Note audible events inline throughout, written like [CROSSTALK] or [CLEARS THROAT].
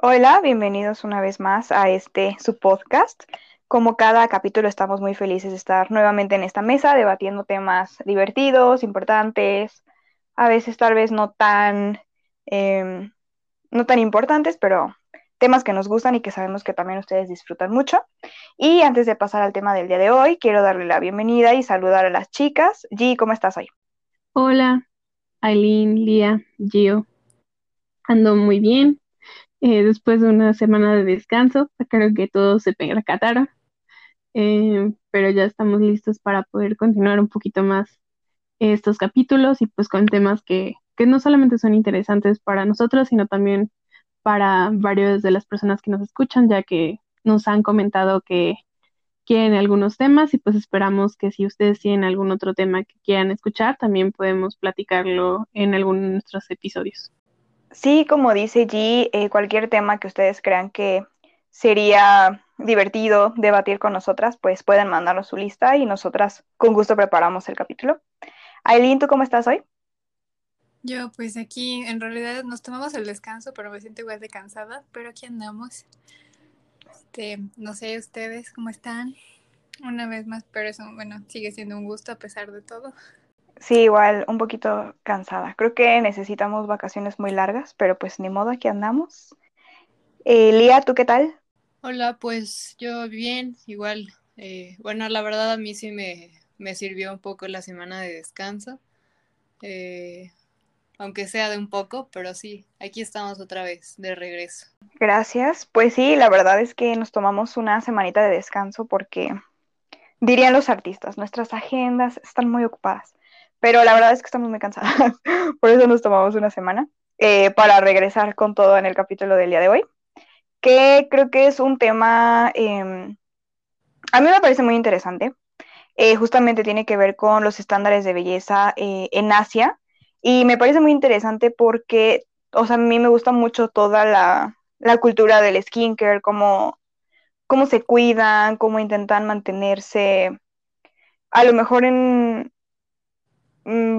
Hola, bienvenidos una vez más a este su podcast. Como cada capítulo estamos muy felices de estar nuevamente en esta mesa debatiendo temas divertidos, importantes, a veces tal vez no tan, em, no tan importantes, pero temas que nos gustan y que sabemos que también ustedes disfrutan mucho. Y antes de pasar al tema del día de hoy, quiero darle la bienvenida y saludar a las chicas. G, ¿cómo estás hoy? Hola, Aileen, Lía, Gio. Ando muy bien. Eh, después de una semana de descanso, creo que todos se percataron. Eh, pero ya estamos listos para poder continuar un poquito más estos capítulos y pues con temas que, que no solamente son interesantes para nosotros, sino también para varios de las personas que nos escuchan, ya que nos han comentado que quieren algunos temas y pues esperamos que si ustedes tienen algún otro tema que quieran escuchar, también podemos platicarlo en alguno de nuestros episodios. Sí, como dice G, eh, cualquier tema que ustedes crean que sería divertido debatir con nosotras, pues pueden mandarnos su lista y nosotras con gusto preparamos el capítulo. Aileen, ¿tú cómo estás hoy? Yo, pues aquí en realidad nos tomamos el descanso, pero me siento igual de cansada, pero aquí andamos. Este, no sé ustedes cómo están. Una vez más, pero eso, bueno, sigue siendo un gusto a pesar de todo. Sí, igual, un poquito cansada. Creo que necesitamos vacaciones muy largas, pero pues ni modo, aquí andamos. Eh, Lía, ¿tú qué tal? Hola, pues yo bien, igual. Eh, bueno, la verdad a mí sí me, me, sirvió un poco la semana de descanso. Eh, aunque sea de un poco, pero sí, aquí estamos otra vez, de regreso. Gracias. Pues sí, la verdad es que nos tomamos una semanita de descanso porque, dirían los artistas, nuestras agendas están muy ocupadas. Pero la verdad es que estamos muy cansadas, [LAUGHS] por eso nos tomamos una semana eh, para regresar con todo en el capítulo del día de hoy, que creo que es un tema, eh, a mí me parece muy interesante, eh, justamente tiene que ver con los estándares de belleza eh, en Asia, y me parece muy interesante porque, o sea, a mí me gusta mucho toda la, la cultura del skincare, cómo, cómo se cuidan, cómo intentan mantenerse a lo mejor en,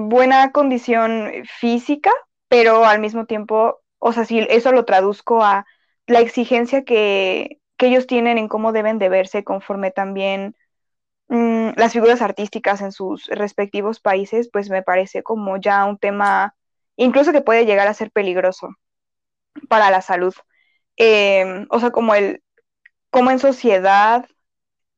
buena condición física, pero al mismo tiempo, o sea, si eso lo traduzco a la exigencia que, que ellos tienen en cómo deben de verse conforme también mmm, las figuras artísticas en sus respectivos países, pues me parece como ya un tema incluso que puede llegar a ser peligroso para la salud. Eh, o sea, como el, como en sociedad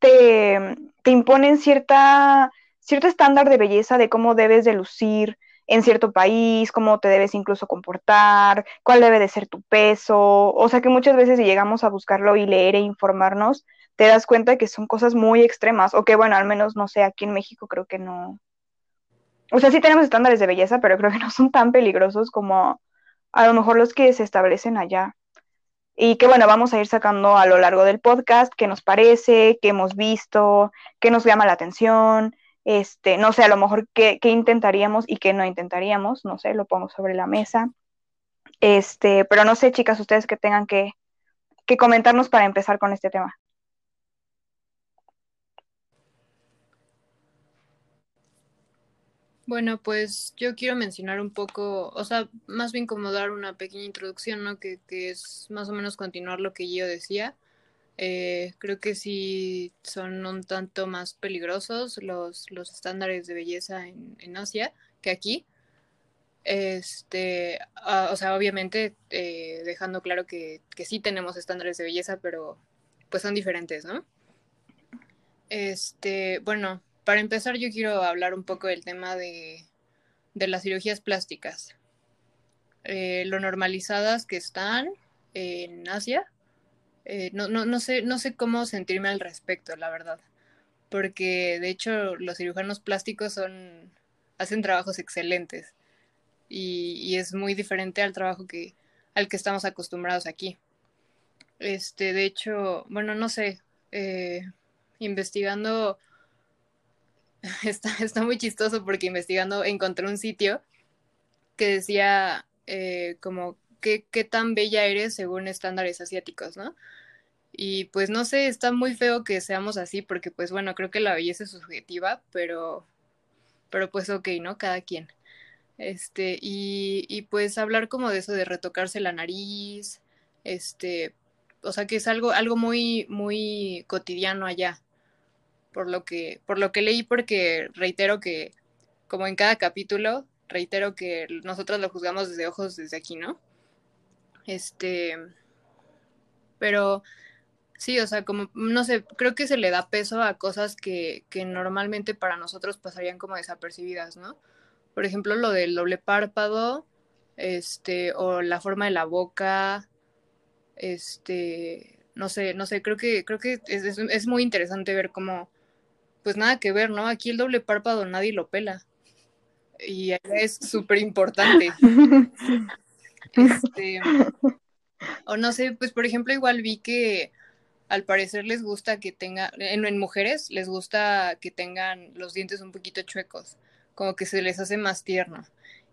te, te imponen cierta cierto estándar de belleza de cómo debes de lucir en cierto país, cómo te debes incluso comportar, cuál debe de ser tu peso, o sea que muchas veces si llegamos a buscarlo y leer e informarnos, te das cuenta que son cosas muy extremas, o que bueno, al menos no sé, aquí en México creo que no. O sea, sí tenemos estándares de belleza, pero creo que no son tan peligrosos como a lo mejor los que se establecen allá. Y que bueno, vamos a ir sacando a lo largo del podcast qué nos parece, qué hemos visto, qué nos llama la atención, este, no sé, a lo mejor qué, intentaríamos y qué no intentaríamos, no sé, lo pongo sobre la mesa. Este, pero no sé, chicas, ustedes que tengan que, que comentarnos para empezar con este tema. Bueno, pues yo quiero mencionar un poco, o sea, más bien como dar una pequeña introducción, ¿no? Que, que es más o menos continuar lo que yo decía. Eh, creo que sí son un tanto más peligrosos los, los estándares de belleza en, Asia que aquí. Este, uh, o sea, obviamente eh, dejando claro que, que, sí tenemos estándares de belleza, pero pues son diferentes, ¿no? Este, bueno, para empezar yo quiero hablar un poco del tema de, de las cirugías plásticas. Eh, lo normalizadas que están en Asia eh, no, no, no, sé, no sé cómo sentirme al respecto, la verdad. Porque de hecho los cirujanos plásticos son, hacen trabajos excelentes y, es muy diferente al trabajo que, al que estamos acostumbrados aquí. Este, de hecho, bueno, no sé, eh, investigando, [LAUGHS] está, está, muy chistoso porque investigando encontré un sitio que decía eh, como qué, qué tan bella eres según estándares asiáticos, ¿no? Y pues no sé, está muy feo que seamos así porque pues bueno, creo que la belleza es subjetiva, pero, pero pues ok, ¿no? Cada quien. Este, y, y pues hablar como de eso de retocarse la nariz, Este, o sea que es algo, algo muy, muy cotidiano allá. Por lo que, por lo que leí, porque reitero que, como en cada capítulo, reitero que nosotros lo juzgamos desde ojos desde aquí, ¿no? Este, pero sí, o sea, como, no sé, creo que se le da peso a cosas que, que normalmente para nosotros pasarían como desapercibidas, ¿no? Por ejemplo, lo del doble párpado, este, o la forma de la boca, este, no sé, no sé, creo que, creo que es, es, muy interesante ver cómo, pues nada que ver, ¿no? Aquí el doble párpado nadie lo pela. Y es súper importante. [LAUGHS] Este, [LAUGHS] o no sé, pues por ejemplo, igual vi que al parecer les gusta que tenga, en, en, mujeres les gusta que tengan los dientes un poquito chuecos, como que se les hace más tierno.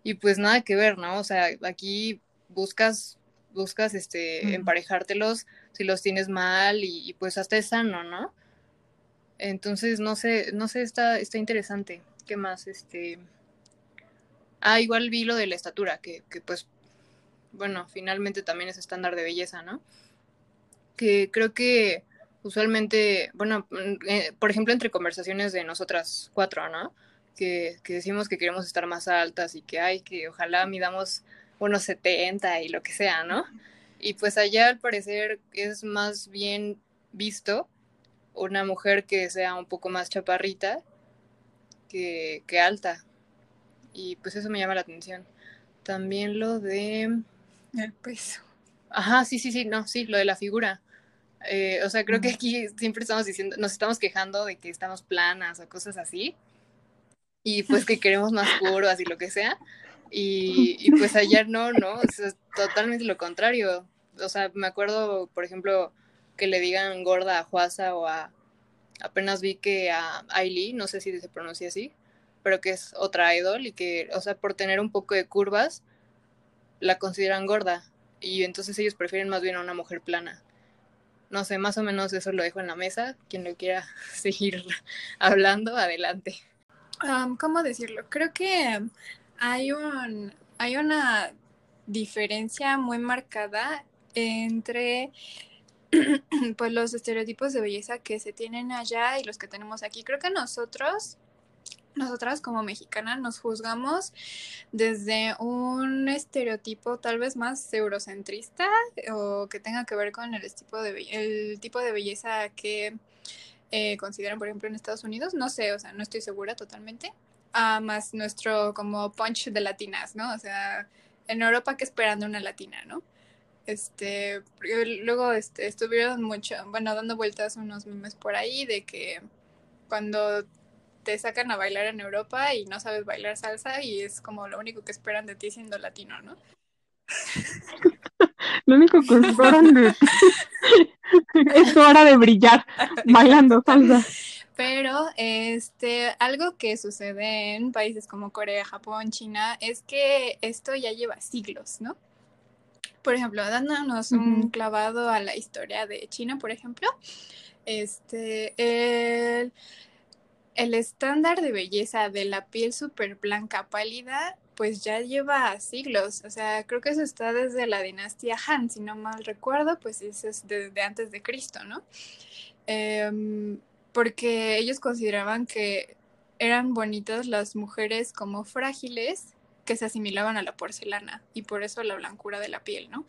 Y pues nada que ver, ¿no? O sea, aquí buscas, buscas este, mm. emparejártelos si los tienes mal y, y, pues hasta es sano, ¿no? Entonces, no sé, no sé, está, está interesante. ¿Qué más? Este. Ah, igual vi lo de la estatura, que, que pues bueno, finalmente también es estándar de belleza, ¿no? Que creo que usualmente, bueno, eh, por ejemplo, entre conversaciones de nosotras cuatro, ¿no? Que, que, decimos que queremos estar más altas y que hay que ojalá midamos unos 70 y lo que sea, ¿no? Y pues allá al parecer es más bien visto una mujer que sea un poco más chaparrita que, que alta. Y pues eso me llama la atención. También lo de el peso. Ajá, sí, sí, sí, no, sí, lo de la figura. Eh, o sea, creo que aquí siempre estamos diciendo, nos estamos quejando de que estamos planas o cosas así. Y pues que queremos más curvas y lo que sea. Y, y pues ayer no, ¿no? O sea, es totalmente lo contrario. O sea, me acuerdo, por ejemplo, que le digan gorda a Juasa o a. Apenas vi que a Ailey, no sé si se pronuncia así, pero que es otra idol y que, o sea, por tener un poco de curvas, la consideran gorda y entonces ellos prefieren más bien a una mujer plana. No sé, más o menos eso lo dejo en la mesa. Quien lo quiera [LAUGHS] seguir hablando, adelante. ¿Cómo decirlo? Creo que hay, un, hay una diferencia muy marcada entre [CLEARS THROAT] pues los estereotipos de belleza que se tienen allá y los que tenemos aquí. Creo que nosotros nosotras como mexicanas nos juzgamos desde un estereotipo tal vez más eurocentrista o que tenga que ver con el tipo de, el tipo de belleza que eh, consideran, por ejemplo, en Estados Unidos. No sé, o sea, no estoy segura totalmente. Ah, más nuestro como punch de latinas, ¿no? O sea, en Europa que esperando una latina, ¿no? Este, luego este, estuvieron mucho, bueno, dando vueltas unos memes por ahí de que cuando te sacan a bailar en Europa y no sabes bailar salsa y es como lo único que esperan de ti siendo latino, ¿no? [LAUGHS] lo único que esperan de ti [LAUGHS] es tu hora de brillar bailando salsa. Pero este, algo que sucede en países como Corea, Japón, China, es que esto ya lleva siglos, ¿no? Por ejemplo, dándonos uh -huh. un clavado a la historia de China, por ejemplo, este, el, el estándar de belleza de la piel súper blanca pálida, pues ya lleva siglos. O sea, creo que eso está desde la dinastía Han, si no mal recuerdo, pues eso es desde antes de Cristo, ¿no? Eh, porque ellos consideraban que eran bonitas las mujeres como frágiles que se asimilaban a la porcelana y por eso la blancura de la piel, ¿no?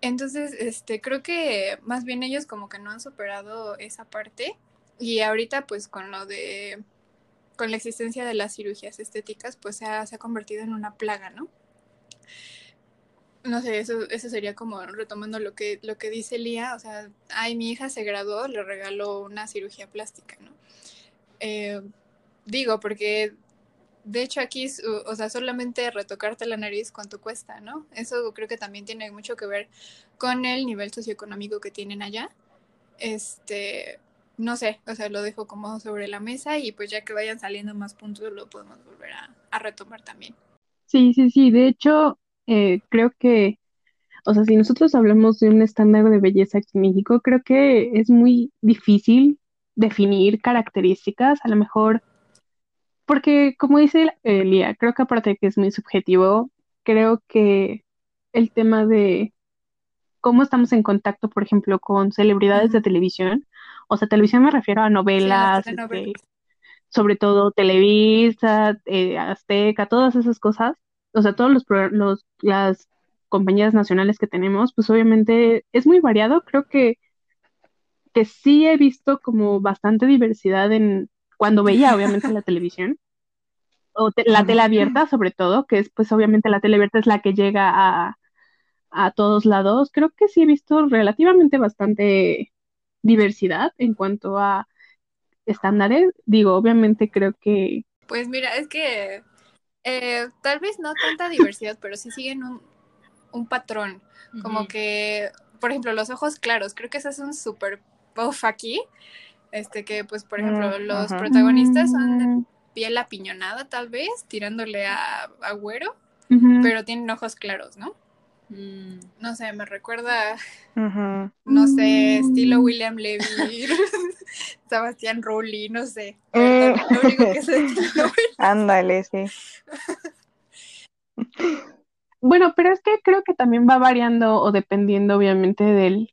Entonces, este, creo que más bien ellos como que no han superado esa parte y ahorita pues con lo de, con la existencia de las cirugías estéticas pues se ha, convertido en una plaga, ¿no? No sé, eso, eso sería como retomando lo que, lo que dice Lía, o sea, ay, mi hija se graduó, le regaló una cirugía plástica, ¿no? Eh, digo, porque de hecho aquí, o sea, solamente retocarte la nariz, ¿cuánto cuesta, no? Eso creo que también tiene mucho que ver con el nivel socioeconómico que tienen allá. Este, no sé, o sea, lo dejo como sobre la mesa y pues ya que vayan saliendo más puntos lo podemos volver a, a retomar también. Sí, sí, sí, de hecho, eh, creo que, o sea, si nosotros hablamos de un estándar de belleza aquí en México, creo que es muy difícil definir características, a lo mejor, porque como dice Lía, creo que aparte de que es muy subjetivo, creo que el tema de cómo estamos en contacto, por ejemplo, con celebridades de televisión. O sea, televisión me refiero a novelas, este, sobre todo Televisa, eh, Azteca, todas esas cosas. O sea, todos los, los las compañías nacionales que tenemos, pues obviamente es muy variado. Creo que, que sí he visto como bastante diversidad en cuando veía obviamente la televisión o la tele abierta sobre todo, que es pues obviamente la tele abierta es la que llega a, a todos lados. Creo que sí he visto relativamente bastante diversidad en cuanto a estándares. Digo, obviamente creo que... Pues mira, es que eh, tal vez no tanta diversidad, pero sí siguen un, un patrón. Como que, por ejemplo, los ojos claros, creo que ese es un súper puff aquí. Este que, pues, por ejemplo, mm, los protagonistas son de mm. piel apiñonada, tal vez, tirándole a agüero, pero tienen ojos claros, ¿no? Mm, no sé, me recuerda, no sé, estilo William Levy, [LAUGHS] Sebastián Rulli, no sé. Lo único que sé [LAUGHS] Ándale, sí. [LAUGHS] Bueno, pero es que creo que también va variando o dependiendo obviamente del,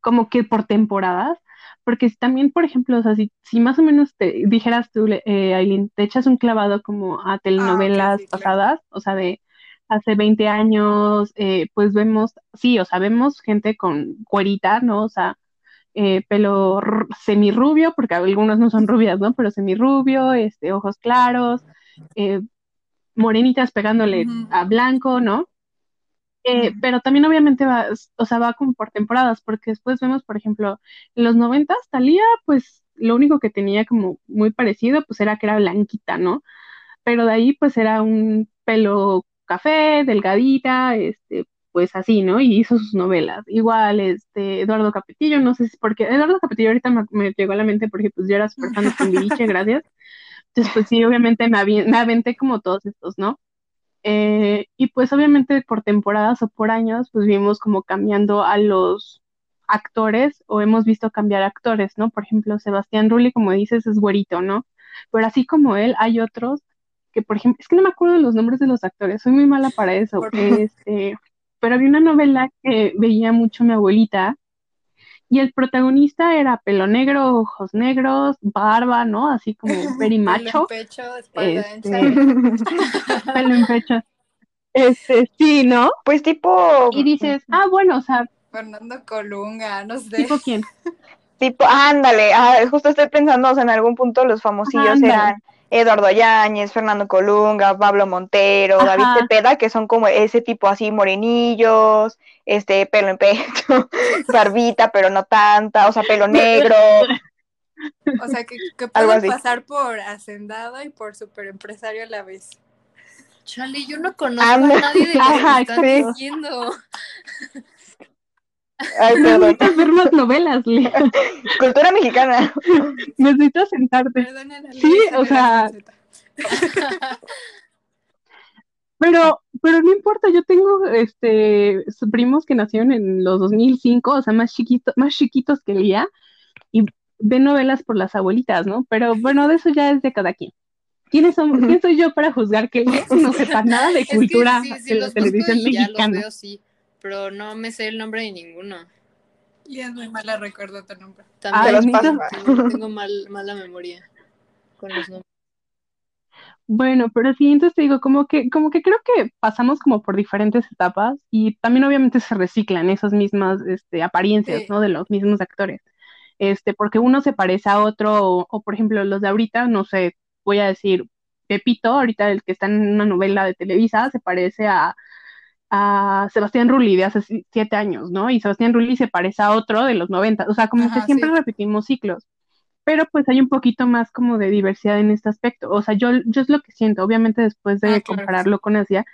como que por temporadas, porque si también, por ejemplo, o sea, si, si más o menos te dijeras tú, eh, Aileen, te echas un clavado como a ah, telenovelas pasadas, o sea, de hace 20 años, eh, pues vemos, sí, o sea, vemos gente con cuerita, ¿no? O sea, eh, pelo semirrubio, porque algunos no son rubias, ¿no? Pero semirrubio, este, ojos claros, eh, morenitas pegándole a blanco, ¿no? Eh, pero también obviamente va, o sea, va como por temporadas, porque después vemos, por ejemplo, en los noventas, Talía, pues lo único que tenía como muy parecido, pues era que era blanquita, ¿no? Pero de ahí, pues era un pelo café, delgadita, este, pues así, ¿no? Y hizo sus novelas. Igual, este, Eduardo Capetillo, no sé si porque Eduardo Capetillo ahorita me, llegó a la mente porque pues yo era súper fan de Timbiriche, gracias. Entonces, pues sí, obviamente me, me aventé como todos estos, ¿no? Eh, y pues obviamente por temporadas o por años, pues vimos como cambiando a los actores o hemos visto cambiar actores, ¿no? Por ejemplo, Sebastián Rulli, como dices, es güerito, ¿no? Pero así como él, hay otros que, por ejemplo, es que no me acuerdo de los nombres de los actores, soy muy mala para eso. Este, pero había una novela que veía mucho mi abuelita y el protagonista era pelo negro, ojos negros, barba, ¿no? Así como [LAUGHS] very macho. Pelo en pecho, espalda este, [LAUGHS] [LAUGHS] pelo en pecho. Este, sí, ¿no? Pues tipo. Y dices, ah, bueno, o sea. Fernando Colunga, no sé. ¿Tipo quién? Tipo, ándale, ah, justo estoy pensando, o sea, en algún punto los famosillos eran Eduardo Yáñez, Fernando Colunga, Pablo Montero, David Cepeda, que son como ese tipo así morenillos, este pelo en pecho, [LAUGHS] barbita, pero no tanta, o sea, pelo negro. O sea, que, que pueden pasar por hacendado y por superempresario a la vez. Chale, yo no conozco a nadie de los que están diciendo. Ay, [LAUGHS] Necesitas ver más novelas, Lía. [LAUGHS] Cultura mexicana. [LAUGHS] Necesitas sentarte. sí, o sea. pero, pero no importa, yo tengo este primos que nacieron en los 2005, o sea, más chiquitos, más chiquitos que Lía, y ven novelas por las abuelitas, ¿no? Pero bueno, de eso ya es de cada quien. ¿Quiénes son, ¿Quién soy yo para juzgar que Lía no sepa nada de cultura de la televisión mexicana? Ya los veo, sí pero no me sé el nombre de ninguno. Y es muy mala recuerdo tu nombre. También tengo, mal, mala memoria con los nombres. Bueno, pero sí, entonces te digo, como que, como que creo que pasamos como por diferentes etapas y también obviamente se reciclan esas mismas este, apariencias, ¿no? De los mismos actores. Este, porque uno se parece a otro, o, o, por ejemplo los de ahorita, no sé, voy a decir, Pepito, ahorita el que está en una novela de Televisa, se parece a, a Sebastián Rulli de hace siete años, ¿no? Y Sebastián Rulli se parece a otro de los 90, o sea, como que siempre repetimos ciclos, pero pues hay un poquito más como de diversidad en este aspecto, o sea, yo, yo es lo que siento, obviamente después de ah, compararlo con Asia,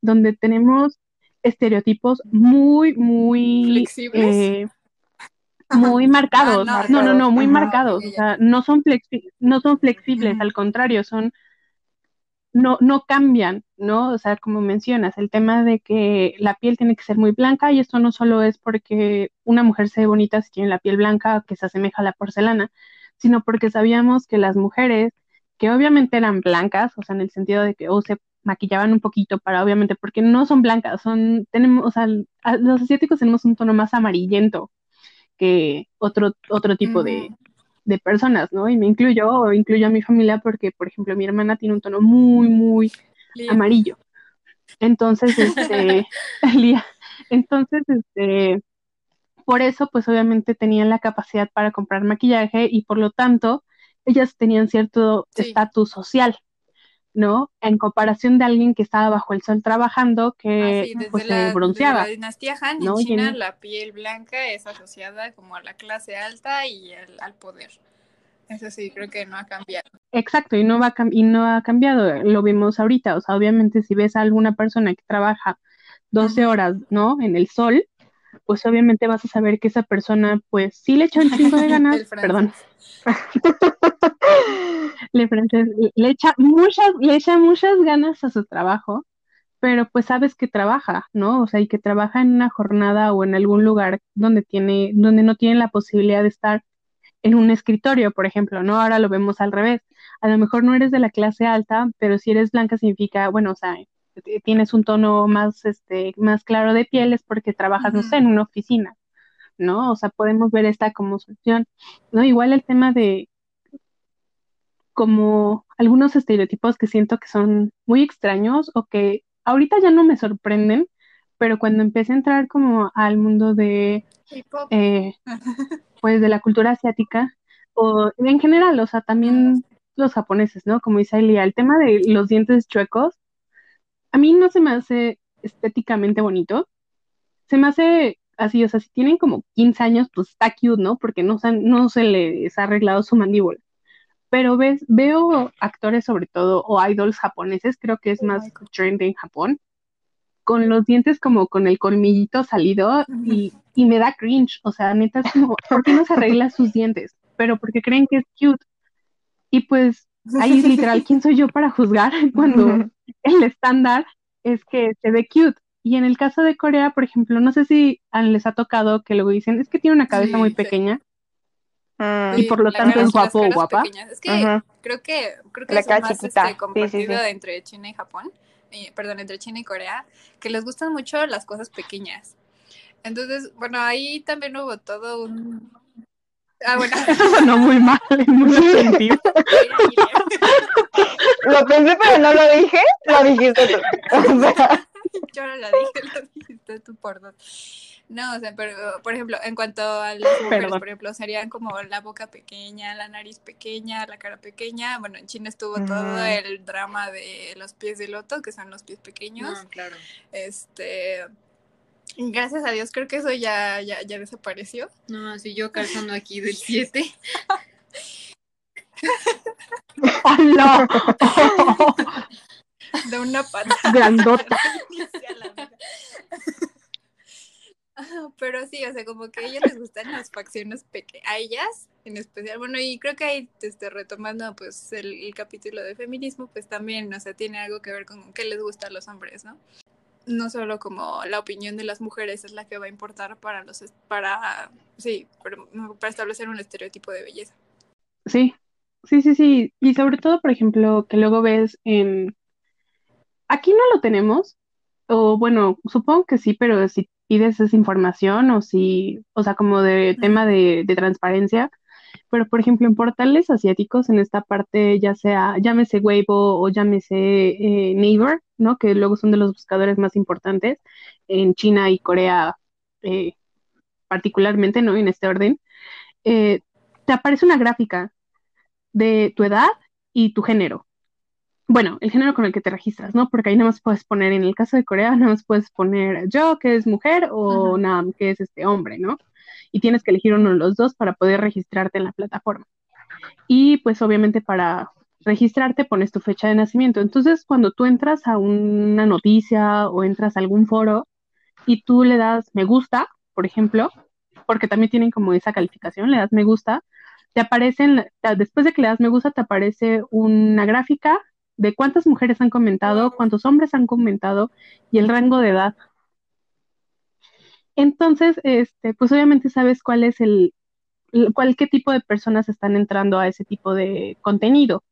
donde tenemos estereotipos muy, muy... Eh, [LAUGHS] muy marcados, ah, no, no, no, muy marcados, o sea, no son, flexi no son flexibles, al contrario, son no, no cambian, ¿no? O sea, como mencionas, el tema de que la piel tiene que ser muy blanca y esto no solo es porque una mujer se ve bonita si tiene la piel blanca que se asemeja a la porcelana, sino porque sabíamos que las mujeres que obviamente eran blancas, o sea, en el sentido de que o se maquillaban un poquito para, obviamente, porque no son blancas, son, tenemos, o sea, los asiáticos tenemos un tono más amarillento que otro, otro tipo de, de personas, ¿no? Y me incluyo, o incluyo a mi familia porque, por ejemplo, mi hermana tiene un tono muy, muy amarillo. Entonces, [LAUGHS] este, entonces, este, por eso, pues obviamente tenían la capacidad para comprar maquillaje y por lo tanto, ellas tenían cierto estatus social, ¿no? En comparación de alguien que estaba bajo el sol trabajando, que ah, pues, se bronceaba. Desde la dinastía Han, en China, la piel blanca es asociada como a la clase alta y al poder. Eso sí, creo que no ha cambiado. Exacto, y no, va y no ha cambiado, lo vimos ahorita, o sea, obviamente si ves a alguna persona que trabaja 12 horas, ¿no? En el sol, pues obviamente vas a saber que esa persona, pues sí le echa un chingo de [LAUGHS] ganas, perdón. [LAUGHS] [LAUGHS] le, le, echa muchas, le echa muchas ganas a su trabajo, pero pues sabes que trabaja, ¿no? O sea, y que trabaja en una jornada o en algún lugar donde tiene, donde no tiene la posibilidad de estar en un escritorio, por ejemplo, ¿no? Ahora lo vemos al revés. A lo mejor no eres de la clase alta, pero si eres blanca significa, bueno, o sea, tienes un tono más, este, más claro de piel es porque trabajas, no sé, en una oficina, ¿no? O sea, podemos ver esta como solución, ¿no? Igual el tema de como algunos estereotipos que siento que son muy extraños o que ahorita ya no me sorprenden, pero cuando empecé a entrar como al mundo de, eh, [LAUGHS] pues, de la cultura asiática, o en general, o sea, también los japoneses, ¿no? Como dice Elia, el tema de los dientes chuecos, a mí no se me hace estéticamente bonito, se me hace así, o sea, si tienen como 15 años, pues está cute, ¿no? Porque no, no se les ha arreglado su mandíbula. Pero ves, veo actores sobre todo, o idols japoneses, creo que es más trend en Japón, con los dientes como con el colmillito salido y, y, me da cringe, o sea, neta es como, ¿por qué no se arregla sus dientes? Pero porque creen que es cute. Y pues [LAUGHS] ahí literal, ¿quién soy yo para juzgar [LAUGHS] cuando el estándar es que se ve cute? Y en el caso de Corea, por ejemplo, no sé si les ha tocado que luego dicen, es que tiene una cabeza muy pequeña. Y por lo tanto es guapo o guapa. Es que creo que creo que la es más este, compartido entre China y Japón perdón, entre China y Corea, que les gustan mucho las cosas pequeñas. Entonces, bueno, ahí también hubo todo un... Ah, bueno. [LAUGHS] no muy mal en mucho sentido. [LAUGHS] lo pensé, pero no lo dije, lo dijiste tú. [LAUGHS] Yo no lo dije, lo dijiste tú por dos. No, o sea, pero por ejemplo, en cuanto a las [LAUGHS] mujeres, por ejemplo, serían como la boca pequeña, la nariz pequeña, la cara pequeña. Bueno, en China estuvo todo el drama de los pies de loto, que son los pies pequeños. No, claro. Este, gracias a Dios, creo que eso ya, ya, ya desapareció. No, así yo calzando aquí del 7. no. [LAUGHS] [LAUGHS] De una pata. Grandota. Pero sí, o sea, como que a ellas les gustan las facciones pequeñas, a ellas en especial, bueno, y creo que ahí, este, retomando pues el, capítulo de feminismo, pues también, o sea, tiene algo que ver con qué les gusta a los hombres, ¿no? No solo como la opinión de las mujeres es la que va a importar para los, para, sí, para establecer un estereotipo de belleza. Sí, sí, sí, sí, y sobre todo, por ejemplo, que luego ves en, aquí no lo tenemos, o bueno, supongo que sí, pero si pides esa información o si, o sea, como de tema de, transparencia, pero por ejemplo en portales asiáticos, en esta parte, ya sea, llámese Weibo o llámese eh, Neighbor, ¿no? Que luego son de los buscadores más importantes en China y Corea eh, particularmente, ¿no? En este orden, eh, te aparece una gráfica de tu edad y tu género bueno, el género con el que te registras, ¿no? Porque ahí nada más puedes poner, en el caso de Corea, nada más puedes poner yo, que es mujer, o Nam, que es este hombre, ¿no? Y tienes que elegir uno de los dos para poder registrarte en la plataforma. Y pues obviamente para registrarte pones tu fecha de nacimiento. Entonces, cuando tú entras a una noticia o entras a algún foro y tú le das me gusta, por ejemplo, porque también tienen como esa calificación, le das me gusta, te aparecen, después de que le das me gusta, te aparece una gráfica de cuántas mujeres han comentado, cuántos hombres han comentado y el rango de edad. Entonces, este, pues obviamente sabes cuál es el, cuál, qué tipo de personas están entrando a ese tipo de contenido.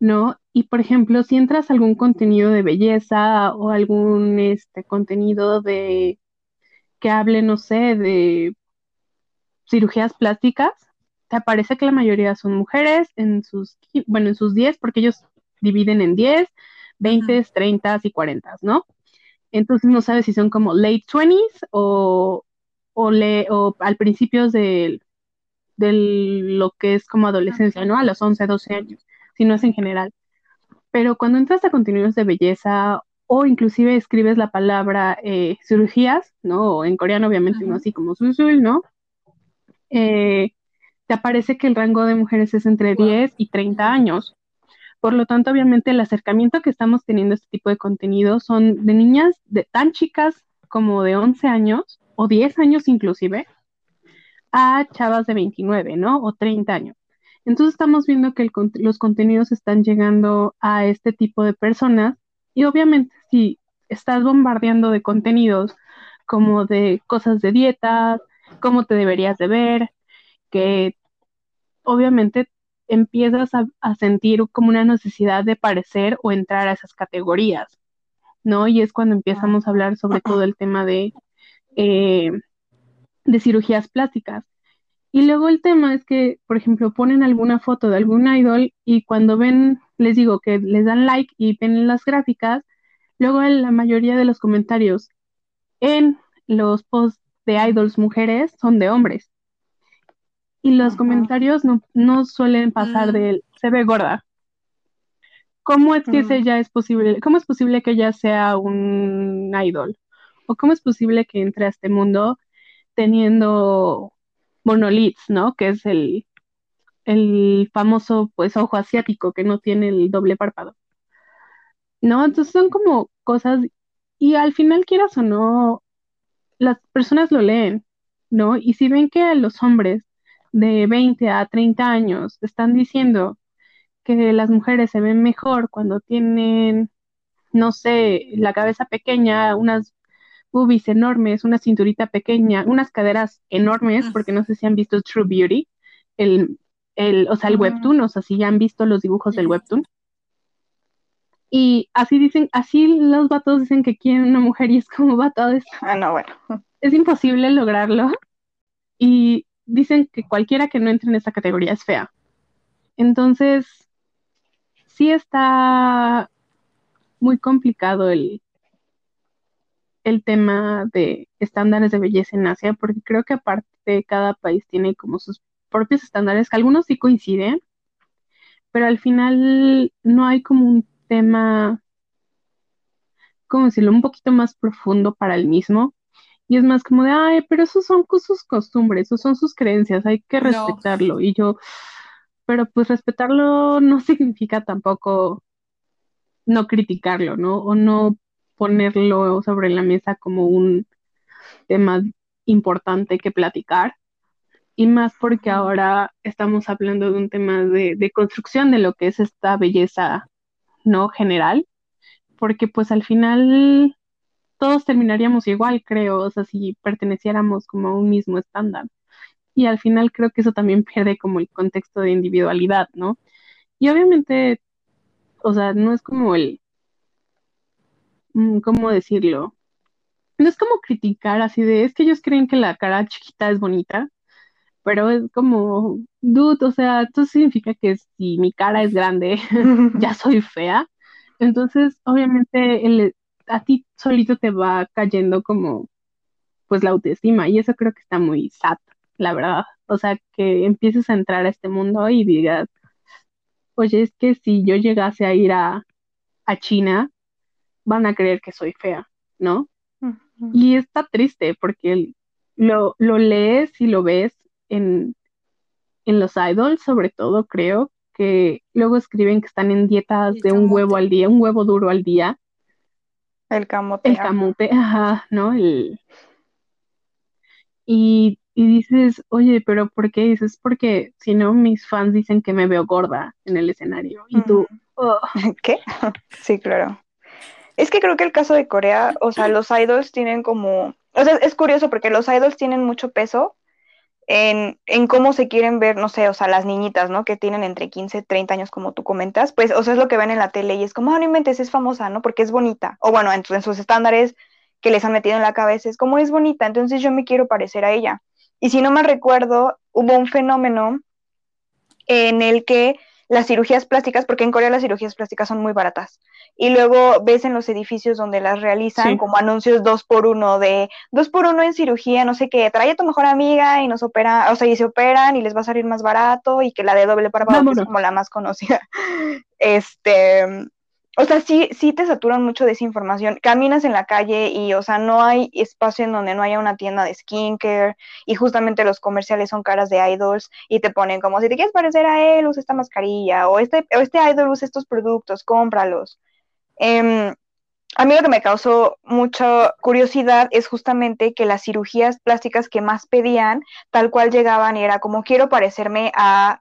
¿no? Y por ejemplo, si entras a algún contenido de belleza o algún este contenido de que hable, no sé, de cirugías plásticas, te aparece que la mayoría son mujeres en sus, bueno, en sus 10, porque ellos dividen en 10, 20, 30 y 40, ¿no? Entonces no sabes si son como late 20s o, o, le, o al principio de, de lo que es como adolescencia, ¿no? A los 11, 12 años, si no es en general. Pero cuando entras a contenidos de belleza o inclusive escribes la palabra eh, cirugías, ¿no? en coreano obviamente no así como susul, ¿no? Eh, te aparece que el rango de mujeres es entre 10 y 30 años. Por lo tanto, obviamente el acercamiento que estamos teniendo a este tipo de contenido son de niñas de tan chicas como de 11 años o 10 años inclusive a chavas de 29, ¿no? O 30 años. Entonces estamos viendo que los contenidos están llegando a este tipo de personas y obviamente si estás bombardeando de contenidos como de cosas de dieta, cómo te deberías de ver, que obviamente empiezas a, sentir como una necesidad de parecer o entrar a esas categorías, ¿no? Y es cuando empezamos a hablar sobre todo el tema de, eh, de cirugías plásticas. Y luego el tema es que, por ejemplo, ponen alguna foto de algún idol y cuando ven, les digo que les dan like y ven las gráficas, luego la mayoría de los comentarios en los posts de idols mujeres son de hombres. Y los comentarios no, suelen pasar mm. de se ve gorda. ¿Cómo es que mm. ella es posible? ¿Cómo es posible que ella sea un idol? ¿O cómo es posible que entre a este mundo teniendo monoliths, ¿no? Que es el, el famoso pues ojo asiático que no tiene el doble párpado. ¿No? Entonces son como cosas y al final quieras o no, las personas lo leen, ¿no? Y si ven que a los hombres de 20 a 30 años están diciendo que las mujeres se ven mejor cuando tienen, no sé, la cabeza pequeña, unas boobies enormes, una cinturita pequeña, unas caderas enormes, porque no sé si han visto True Beauty, el, el, o sea, el webtoon, o sea, si ya han visto los dibujos del webtoon. Y así dicen, así los vatos dicen que quieren una mujer y es como vato. Ah, no, bueno. Es imposible lograrlo. Y dicen que cualquiera que no entre en esa categoría es fea. Entonces, sí está muy complicado el, el tema de estándares de belleza en Asia, porque creo que aparte cada país tiene como sus propios estándares, que algunos sí coinciden, pero al final no hay como un tema, como decirlo, un poquito más profundo para el mismo. Y es más como de, ay, pero esos son sus costumbres, esos son sus creencias, hay que respetarlo. Y yo, pero pues respetarlo no [LAUGHS] significa tampoco no criticarlo, ¿no? O no ponerlo sobre la mesa como un tema importante que platicar. Y más porque ahora estamos hablando de un tema de, de construcción de lo que es esta belleza no general, porque pues al final todos terminaríamos igual, creo, o sea, si perteneciéramos como a un mismo estándar. Y al final creo que eso también [LAUGHS] pierde como el contexto de individualidad, ¿no? Y obviamente, o sea, no es como el, mm, ¿cómo decirlo? No es como criticar así de, es que ellos creen que la cara chiquita es bonita, pero es como, dude, o sea, esto significa que si mi cara es grande, [LAUGHS] ya soy fea. Entonces, obviamente, el, a ti solito te va cayendo como, pues, la autoestima, y eso creo que está muy sad, la verdad. O sea, que empieces a entrar a este mundo y digas, oye, es que si yo llegase a ir a, a China, van a creer que soy fea, ¿no? Y está triste porque lo, lo lees y lo ves en, en los idols, sobre todo, creo, que luego escriben que están en dietas de un huevo al día, un huevo duro al día. El camote. El camote, ajá, ¿no? El... Y, y dices, oye, pero ¿por qué? dices, porque si no, mis fans dicen que me veo gorda en el escenario. Y tú, [LAUGHS] ¿qué? [LAUGHS] Sí, claro. Es que creo que el caso de Corea, o sea, los idols tienen como, o sea, es curioso porque los idols tienen mucho peso en, cómo se quieren ver, no sé, o sea, las niñitas, ¿no? Que tienen entre 15, 30 años, como tú comentas, pues, o sea, es lo que ven en la tele y es como, ah, no inventes, es famosa, ¿no? Porque es bonita. O bueno, en, en, sus estándares que les han metido en la cabeza, es como es bonita, entonces yo me quiero parecer a ella. Y si no me recuerdo, hubo un fenómeno en el que las cirugías plásticas, porque en Corea las cirugías plásticas son muy baratas. Y luego ves en los edificios donde las realizan como anuncios dos por uno de dos por uno en cirugía, no sé qué, trae a tu mejor amiga y nos opera, o sea, y se operan y les va a salir más barato y que la de doble para es como la más conocida. [LAUGHS] Este, o sea, sí, sí te saturan mucho de esa información. Caminas en la calle y, o sea, no hay espacio en donde no haya una tienda de skincare y justamente los comerciales son caras de idols y te ponen como, si te quieres parecer a él, usa esta mascarilla o este, o este idol usa estos productos, cómpralos. Eh, a mí lo que me causó mucha curiosidad es justamente que las cirugías plásticas que más pedían, tal cual llegaban y era como, quiero parecerme a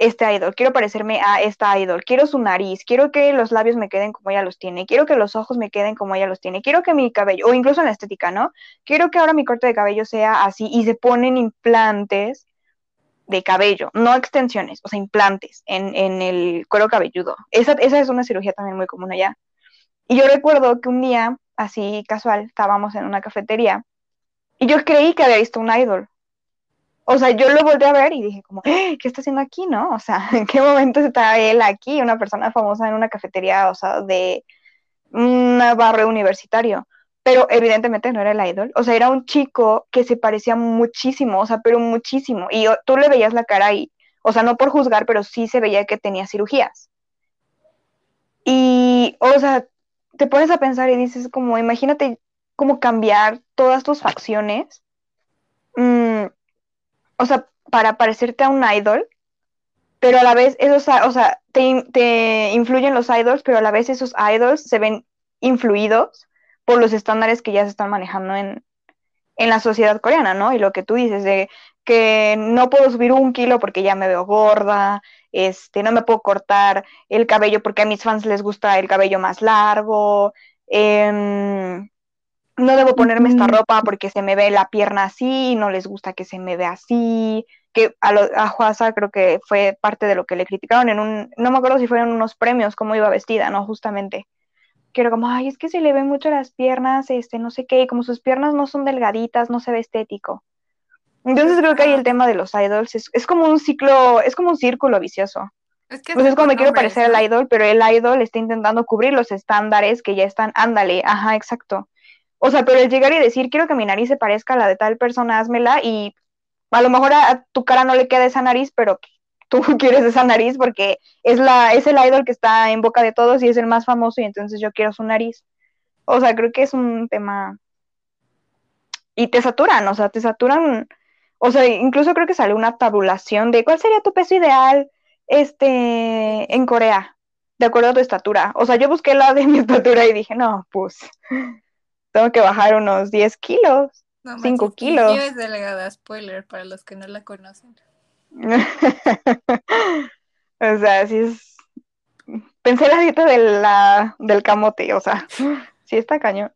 este idol, quiero parecerme a esta idol, quiero su nariz, quiero que los labios me queden como ella los tiene, quiero que los ojos me queden como ella los tiene, quiero que mi cabello, o incluso en la estética, ¿no? Quiero que ahora mi corte de cabello sea así y se ponen implantes de cabello, no extensiones, o sea, implantes en, en el cuero cabelludo. Esa, esa es una cirugía también muy común allá. Y yo recuerdo que un día, así casual, estábamos en una cafetería y yo creí que había visto un idol, o sea, yo lo volví a ver y dije como, ¡Eh! ¿qué está haciendo aquí, no? O sea, [LAUGHS] ¿en qué momento está él aquí, una persona famosa en una cafetería, o sea, de un barrio universitario? Pero evidentemente no era el idol, o sea, era un chico que se parecía muchísimo, o sea, pero muchísimo, y tú le veías la cara y, o sea, no por juzgar, pero sí se veía que tenía cirugías. Y, o sea, te pones a pensar y dices como, imagínate cómo cambiar todas tus facciones. Mm, o sea, para parecerte a un idol, pero a la vez esos, o sea, te, influyen los idols, pero a la vez esos idols se ven influidos por los estándares que ya se están manejando en, en la sociedad coreana, ¿no? Y lo que tú dices de que no puedo subir un kilo porque ya me veo gorda, este, no me puedo cortar el cabello porque a mis fans les gusta el cabello más largo, eh, no debo ponerme esta ropa porque se me ve la pierna así, no les gusta que se me vea así, que a, lo, a creo que fue parte de lo que le criticaron en un, no me acuerdo si fueron unos premios, cómo iba vestida, ¿no? Justamente. Que era como, ay, es que se le ven mucho las piernas, este, no sé qué, y como sus piernas no son delgaditas, no se ve estético. Entonces creo que ahí el tema de los idols es, es como un ciclo, es como un círculo vicioso. Es que pues es como me quiero parecer al idol, pero el idol está intentando cubrir los estándares que ya están, ándale, ajá, exacto. O sea, pero el llegar y decir, quiero que mi nariz se parezca a la de tal persona, házmela, y a lo mejor a, tu cara no le queda esa nariz, pero [LAUGHS] tú quieres esa nariz porque es, la, es el idol que está en boca de todos y es el más famoso, y entonces yo quiero su nariz. O sea, creo que es un tema. Y te saturan, o sea, te saturan. O sea, incluso creo que sale una tabulación de cuál sería tu peso ideal este, en Corea, de acuerdo a tu estatura. O sea, yo busqué la de mi [LAUGHS] estatura y dije, no, pues tengo que bajar unos 10 kilos, 5 kilos. Yo es delegada, spoiler, para los que no la conocen. [LAUGHS] o sea, sí es... Pensé la dieta de la, del camote, o sea, [LAUGHS] sí está cañón.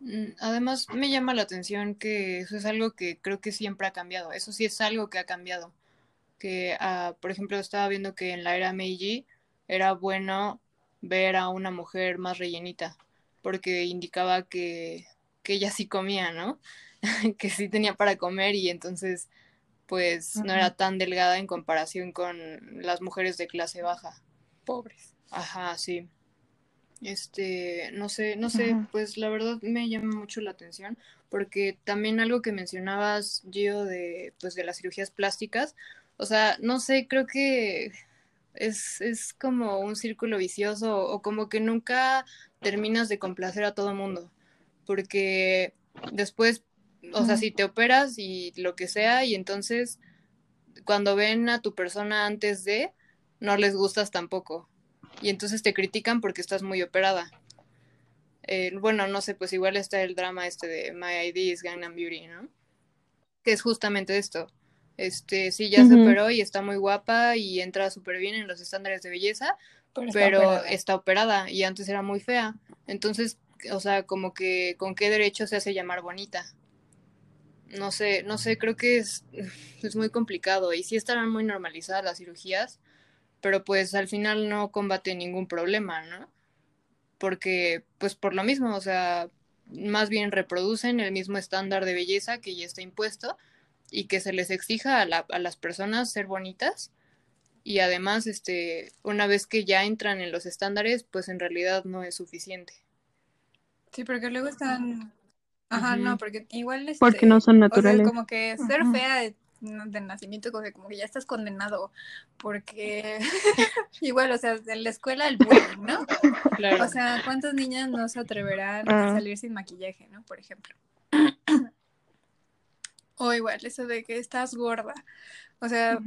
Mm, además, me llama la atención que eso es algo que creo que siempre ha cambiado. Eso sí es algo que ha cambiado. Que, uh, por ejemplo, estaba viendo que en la era Meiji era bueno ver a una mujer más rellenita porque indicaba que, ella sí comía, ¿no? [LAUGHS] que sí tenía para comer y entonces pues no era tan delgada en comparación con las mujeres de clase baja. Pobres. Ajá, sí. Este, no sé, no sé, pues la verdad me llama mucho la atención porque también algo que mencionabas, Gio, de, pues de las cirugías plásticas, o sea, no sé, creo que es, es como un círculo vicioso o como que nunca terminas de complacer a todo mundo, porque después, o sea, si te operas y lo que sea, y entonces cuando ven a tu persona antes de, no les gustas tampoco, y entonces te critican porque estás muy operada. Eh, bueno, no sé, pues igual está el drama este de My ID is Gangnam Beauty, ¿no? Que es justamente esto. Este, sí, ya se operó y está muy guapa y entra súper bien en los estándares de belleza, pero, está, operada. y antes era muy fea. Entonces, o sea, como que con qué derecho se hace llamar bonita. no sé, no sé, creo que es, [LAUGHS] es muy complicado y sí estarán muy normalizadas las cirugías, pero pues al final no combate ningún problema, ¿no? Porque pues por lo mismo, o sea, más bien reproducen el mismo estándar de belleza que ya está impuesto y que se les exija a, la, a las personas ser bonitas y además, este, una vez que ya entran en los estándares, pues en realidad no es suficiente. Sí, porque luego están... Ajá, no, porque igual... Este, porque no son naturales. como que ser fea de, de, nacimiento, como que ya estás condenado, porque [LAUGHS] igual, o sea, en la escuela el bullying, ¿no? Claro. O sea, ¿cuántas niñas no se atreverán a salir sin maquillaje, ¿no? Por ejemplo. O igual, eso de que estás gorda. O sea,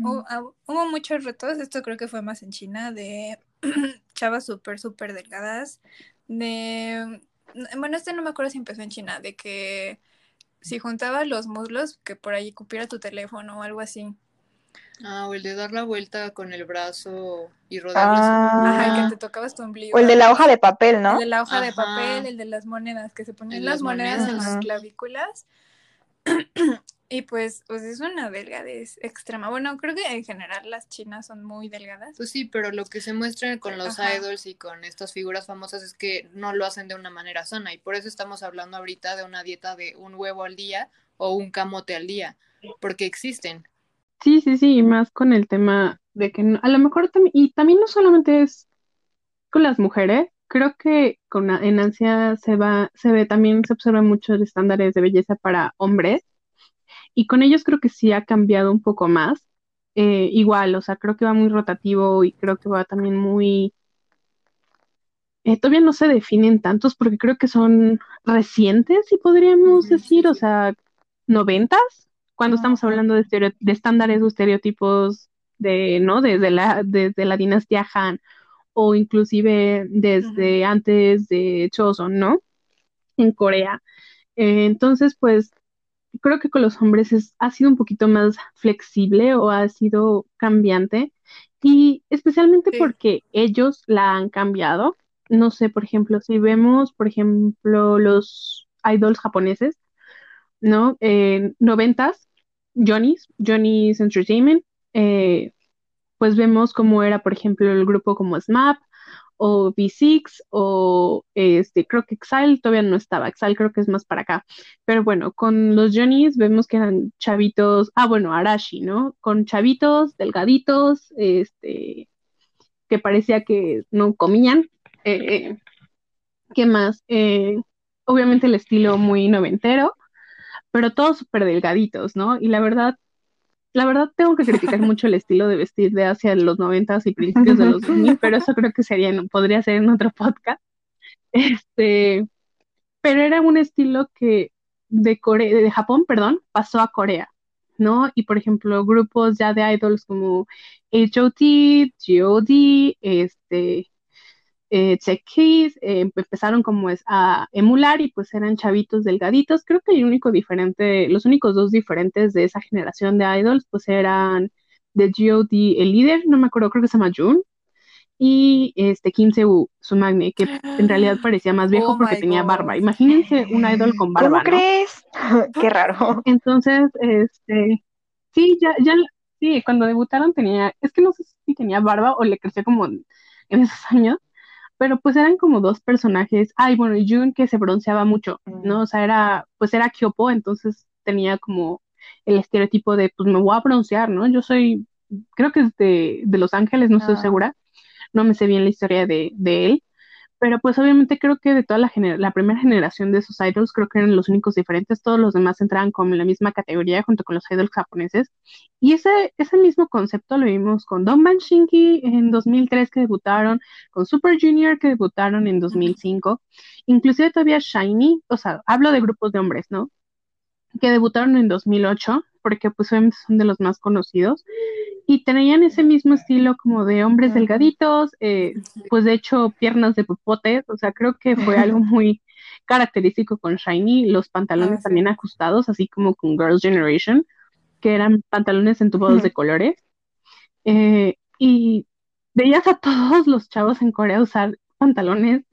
hubo, muchos retos, esto creo que fue más en China, de [CLEARS THROAT] chavas súper, súper delgadas, de... Bueno, este no me acuerdo si empezó en China, de que si juntabas los muslos, que por ahí cupiera tu teléfono o algo así. Ah, o el de dar la vuelta con el brazo y rodarlo. Ah, Ajá, que te tocabas tu ombligo. O el de la hoja de papel, ¿no? El de la hoja de papel, el de las monedas, que se ponían las, monedas, en las clavículas. [CLEARS THROAT] Y pues, pues es una delgadez extrema. Bueno, creo que en general las chinas son muy delgadas. Pues sí, pero lo que se muestra con los idols y con estas figuras famosas es que no lo hacen de una manera sana. Y por eso estamos hablando ahorita de una dieta de un huevo al día o un camote al día, porque existen. Sí, sí, sí, y más con el tema de que a lo mejor también, y también no solamente es con las mujeres, creo que con en ansia se va, se ve también, se observa muchos estándares de belleza para hombres y con ellos creo que sí ha cambiado un poco más. Eh, igual, o sea, creo que va muy rotativo y creo que va también muy... Eh, todavía no se definen tantos porque creo que son recientes, si podríamos decir, o sea, noventas, cuando estamos hablando de, de estándares o estereotipos de, ¿no? Desde la, desde la dinastía Han o inclusive desde antes de Choson, ¿no? En Corea. Eh, entonces, pues creo que con los hombres es, ha sido un poquito más flexible o ha sido cambiante y especialmente porque ellos la han cambiado. No sé, por ejemplo, si vemos, por ejemplo, los idols japoneses, ¿no? En noventas, Johnny's, Johnny's Entertainment, eh, pues vemos cómo era, por ejemplo, el grupo como SMAP, o V6 o este, creo que Exile todavía no estaba, Exile creo que es más para acá. Pero bueno, con los Johnny's vemos que eran chavitos, ah bueno, Arashi, ¿no? Con chavitos delgaditos, este, que parecía que no comían. Eh, ¿Qué más? Eh, obviamente el estilo muy noventero, pero todos súper delgaditos, ¿no? Y la verdad, la verdad tengo que criticar mucho el estilo de vestir de hacia los noventas y principios de los [LAUGHS] 2000, pero eso creo que sería, podría ser en otro podcast. Este, pero era un estilo que de Corea, de Japón, perdón, pasó a Corea, ¿no? Y por ejemplo, grupos ya de idols como H.O.T., G.O.D., este, eh, eh, empezaron como es a emular y pues eran chavitos delgaditos. Creo que el único diferente, los únicos dos diferentes de esa generación de idols pues eran de G.O.D. el líder, no me acuerdo, creo que se llama Jun, y este Kim Seu, su magne, que en realidad [GASPS] parecía más viejo oh porque tenía barba. Imagínense un idol con barba. ¿Cómo crees? [LAUGHS] Qué raro. Entonces, este, sí, ya, ya, sí, cuando debutaron tenía, es que no sé si tenía barba o le creció como en esos años, pero pues eran como dos personajes. Ay, bueno, Jun que se bronceaba mucho, ¿no? O sea, era, pues era Kyopo, entonces tenía como el estereotipo de, pues me voy a broncear, ¿no? Yo soy, creo que es de, de Los Ángeles, no estoy ah. segura, no me sé bien la historia de, de él, pero pues obviamente creo que de toda la, la primera generación de esos idols, creo que eran los únicos diferentes, todos los demás entraban como en la misma categoría junto con los idols japoneses. Y ese, ese mismo concepto lo vimos con Donban Shinki en 2003 que debutaron, con Super Junior que debutaron en 2005, inclusive todavía Shiny, o sea, hablo de grupos de hombres, ¿no? Que debutaron en 2008, porque pues obviamente son de los más conocidos y tenían ese mismo estilo como de hombres delgaditos, eh, pues de hecho piernas de popote, o sea, creo que fue [LAUGHS] algo muy característico con Shiny, los pantalones ah, también ajustados, así como con Girls' Generation, que eran pantalones entubados de colores. Eh, y veías a todos los chavos en Corea usar pantalones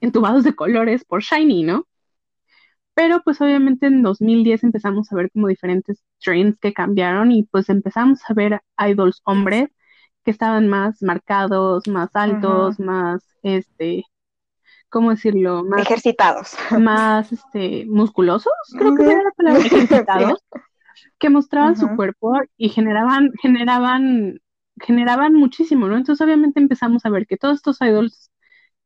entubados de colores por Shiny, ¿no? Pero pues obviamente en 2010 empezamos a ver como diferentes trends que cambiaron y pues empezamos a ver idols hombres que estaban más marcados, más altos, más, este, ¿cómo decirlo? Más, Ejercitados. más, este, musculosos, creo que era la palabra, [LAUGHS] ejercitados, que mostraban su cuerpo y generaban, generaban, generaban muchísimo, ¿no? Entonces obviamente empezamos a ver que todos estos idols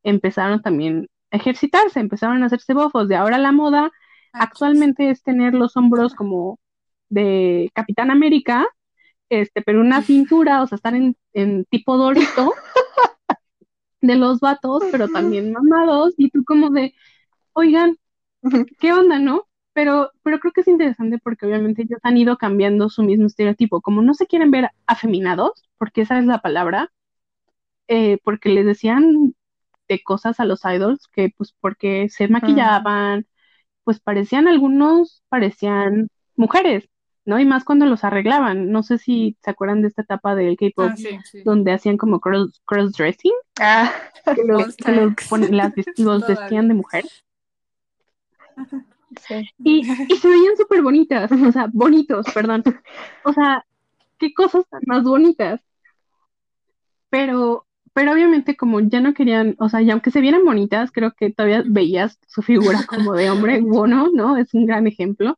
empezaron también a ejercitarse, empezaron a hacerse bofos, de ahora la moda actualmente es tener los hombros como de Capitán América, este, pero una cintura, o sea, estar en, en tipo dorito [LAUGHS] de los vatos, pero también mamados, y tú como de, oigan, ¿qué onda, no? Pero, pero creo que es interesante porque obviamente ellos han ido cambiando su mismo estereotipo, como no se quieren ver afeminados, porque esa es la palabra, eh, porque les decían de cosas a los idols que pues porque se maquillaban, pues parecían algunos, parecían mujeres, ¿no? Y más cuando los arreglaban. No sé si se acuerdan de esta etapa del K-pop Ah, sí, sí. donde hacían como cross, cross-dressing, Ah, que los, que los, pon- las vest- [LAUGHS] los vestían de mujer. sí. Y, y se veían súper bonitas, o sea, bonitos, perdón. O sea, qué cosas tan más bonitas. Pero, pero obviamente como ya no querían, o sea, y aunque se vieran bonitas, creo que todavía veías su figura como de hombre, [LAUGHS] Bono, ¿no? Es un gran ejemplo.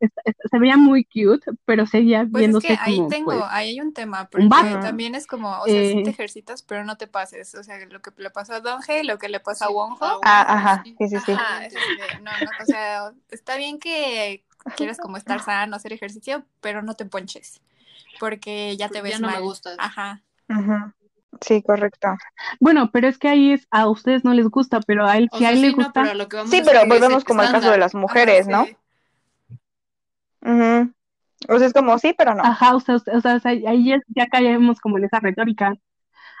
Está- está- se veía muy cute, pero seguía Pues es viéndose que ahí como, tengo, pues, ahí hay un tema, porque vato. también es como, o sea, sí Eh. te ejercitas, pero no te pases. O sea, lo que le pasó a Donge, lo que le pasó a Wonho. Ah, ajá, sí, sí, sí. Ajá, es de, no, no, o sea, está bien que quieres como estar sano, hacer ejercicio, pero no te ponches, porque ya te Ya ves no me mal. gustas. Ajá. Ujú. Sí, correcto. Bueno, pero es que ahí es, a ustedes no les gusta, pero a él, O si a le sí, no, gusta, pero a lo que vamos Sí, pero volvemos como al caso de las mujeres, ¿no? sí. O sea, es como sí, pero no. Ajá, o sea, o sea, o sea, ahí ya, ya caemos como en esa retórica.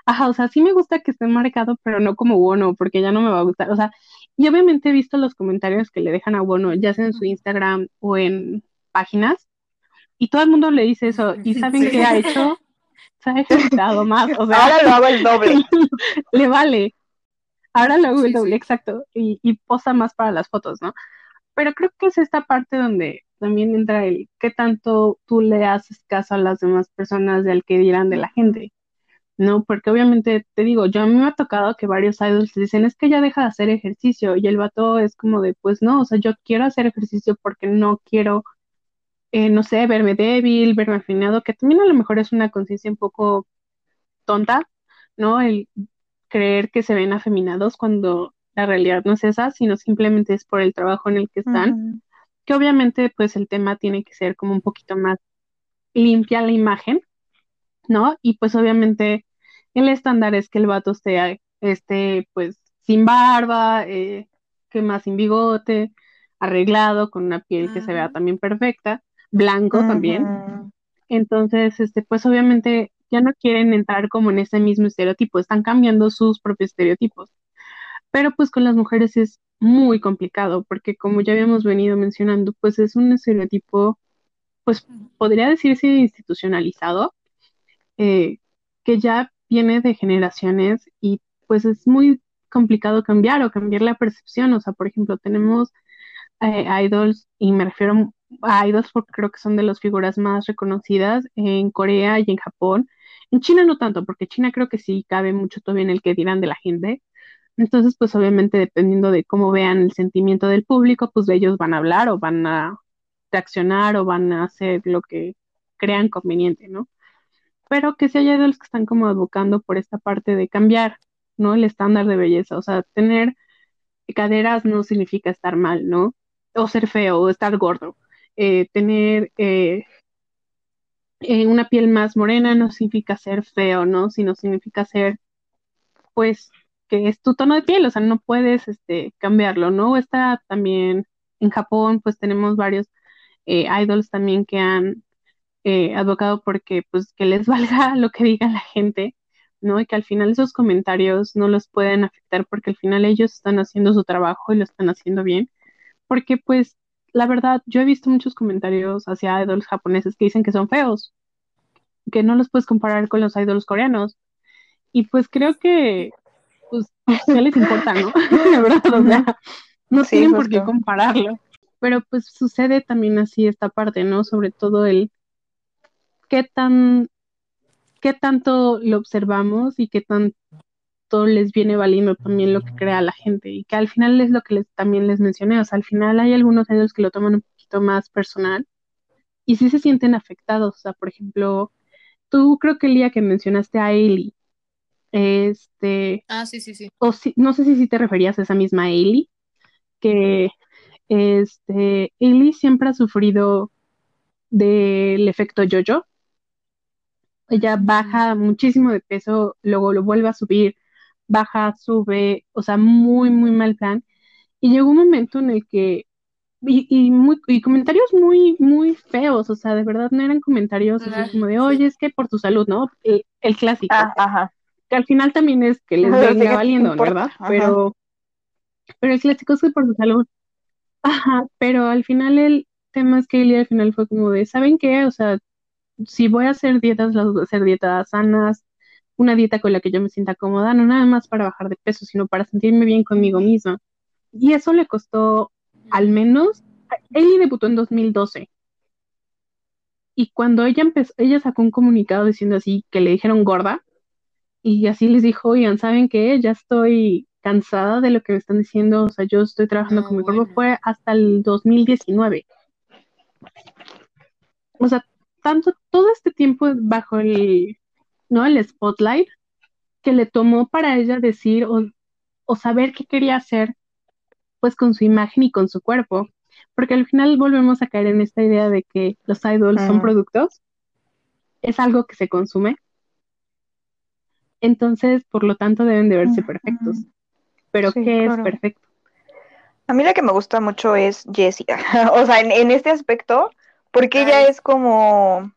Ajá, o sea, sí me gusta que esté marcado, pero no como Bono, porque ya no me va a gustar. O sea, y obviamente he visto los comentarios que le dejan a Bono, ya sea en su Instagram o en páginas, y todo el mundo le dice eso, [LAUGHS] y ¿saben Sí. qué ha hecho? Se ha ejercitado [LAUGHS] más, o sea, Ahora lo hago el doble. [LAUGHS] le vale. Ahora lo hago el doble, sí. exacto, y, y posa más para las fotos, ¿no? Pero creo que es esta parte donde también entra el qué tanto tú le haces caso a las demás personas del que dirán de la gente, ¿no? Porque obviamente te digo, yo a mí me ha tocado que varios idols dicen, es que ya deja de hacer ejercicio, y el vato es como de, pues no, o sea, yo quiero hacer ejercicio porque no quiero, eh, no sé, verme débil, verme afinado, que también a lo mejor es una conciencia un poco tonta, ¿no? El creer que se ven afeminados cuando la realidad no es esa, sino simplemente es por el trabajo en el que están, que obviamente pues el tema tiene que ser como un poquito más limpia la imagen, ¿no? Y pues obviamente el estándar es que el vato esté, esté pues sin barba, eh, que más sin bigote, arreglado, con una piel que se vea también perfecta, blanco también. Entonces, este, pues obviamente ya no quieren entrar como en ese mismo estereotipo, están cambiando sus propios estereotipos. Pero pues con las mujeres es muy complicado, porque como ya habíamos venido mencionando, pues es un estereotipo, pues podría decirse institucionalizado, eh, que ya viene de generaciones y pues es muy complicado cambiar o cambiar la percepción. O sea, por ejemplo, tenemos eh, idols, y me refiero idols porque creo que son de las figuras más reconocidas en Corea y en Japón. En China no tanto, porque China creo que sí cabe mucho todavía en el que dirán de la gente. Entonces, pues obviamente dependiendo de cómo vean el sentimiento del público, pues ellos van a hablar o van a reaccionar o van a hacer lo que crean conveniente, ¿no? Pero que si hay idols que están como advocando por esta parte de cambiar, ¿no? El estándar de belleza, o sea, tener caderas no significa estar mal, ¿no? O ser feo, o estar gordo. Eh, tener eh, eh, una piel más morena no significa ser feo, ¿no? Sino significa ser, pues, que es tu tono de piel, o sea, no puedes este, cambiarlo, ¿no? Está también en Japón, pues tenemos varios idols también que han advocado porque, pues, que les [LAUGHS] valga lo que diga la gente, ¿no? Y que al final esos comentarios no los pueden afectar porque al final ellos están haciendo su trabajo y lo están haciendo bien, porque pues la verdad yo he visto muchos comentarios hacia idols japoneses que dicen que son feos, que no los puedes comparar con los idols coreanos. Y pues creo que pues [LAUGHS] ya les importa, ¿no? [LAUGHS] La verdad, o sea, no Sí, tienen por qué compararlo. Pero pues sucede también así esta parte, ¿no? Sobre todo el qué tan, qué tanto lo observamos y qué tanto les viene valiendo también lo que crea la gente. Y que al final es lo que les, también les mencioné. O sea, al final hay algunos años que lo toman un poquito más personal y sí se sienten afectados. O sea, por ejemplo, tú creo que el día que mencionaste a Ailey, este, Ah, sí, sí, sí. o si, no sé si, si te referías a esa misma Ailey, que este, Ailey siempre ha sufrido del efecto yo-yo. Ella baja muchísimo de peso, luego lo vuelve a subir, baja, sube, o sea, muy, muy mal plan. Y llegó un momento en el que, y, y, muy, y comentarios muy, muy feos, o sea, de verdad no eran comentarios así como de, sí. oye, es que por tu salud, ¿no? El, el clásico, Ah, ajá. que al final también es que les [LAUGHS] Ajá, sí, venga ¿qué valiendo? ¿verdad? Ajá. Pero, pero el clásico es que por su salud. Ajá, pero al final el tema es que Eli al final fue como de, ¿saben qué? O sea, si voy a hacer dietas, las voy a hacer dietas sanas, una dieta con la que yo me sienta cómoda, no nada más para bajar de peso, sino para sentirme bien conmigo misma. Y eso le costó al menos, Eli debutó en 2012. Y cuando ella empezó, ella sacó un comunicado diciendo así que le dijeron gorda, y así les dijo, oigan, ¿saben qué? Ya estoy cansada de lo que me están diciendo, o sea, yo estoy trabajando No, con mi cuerpo, fue hasta el 2019. O sea, tanto, todo este tiempo bajo el, ¿no? El spotlight que le tomó para ella decir o, o saber qué quería hacer, pues con su imagen y con su cuerpo. Porque al final volvemos a caer en esta idea de que los idols son productos, es algo que se consume. Entonces, por lo tanto, deben de verse perfectos. Pero, Sí, ¿qué es perfecto? A mí la que me gusta mucho es Jessie. [LAUGHS] O sea, en, en este aspecto, porque ella es como,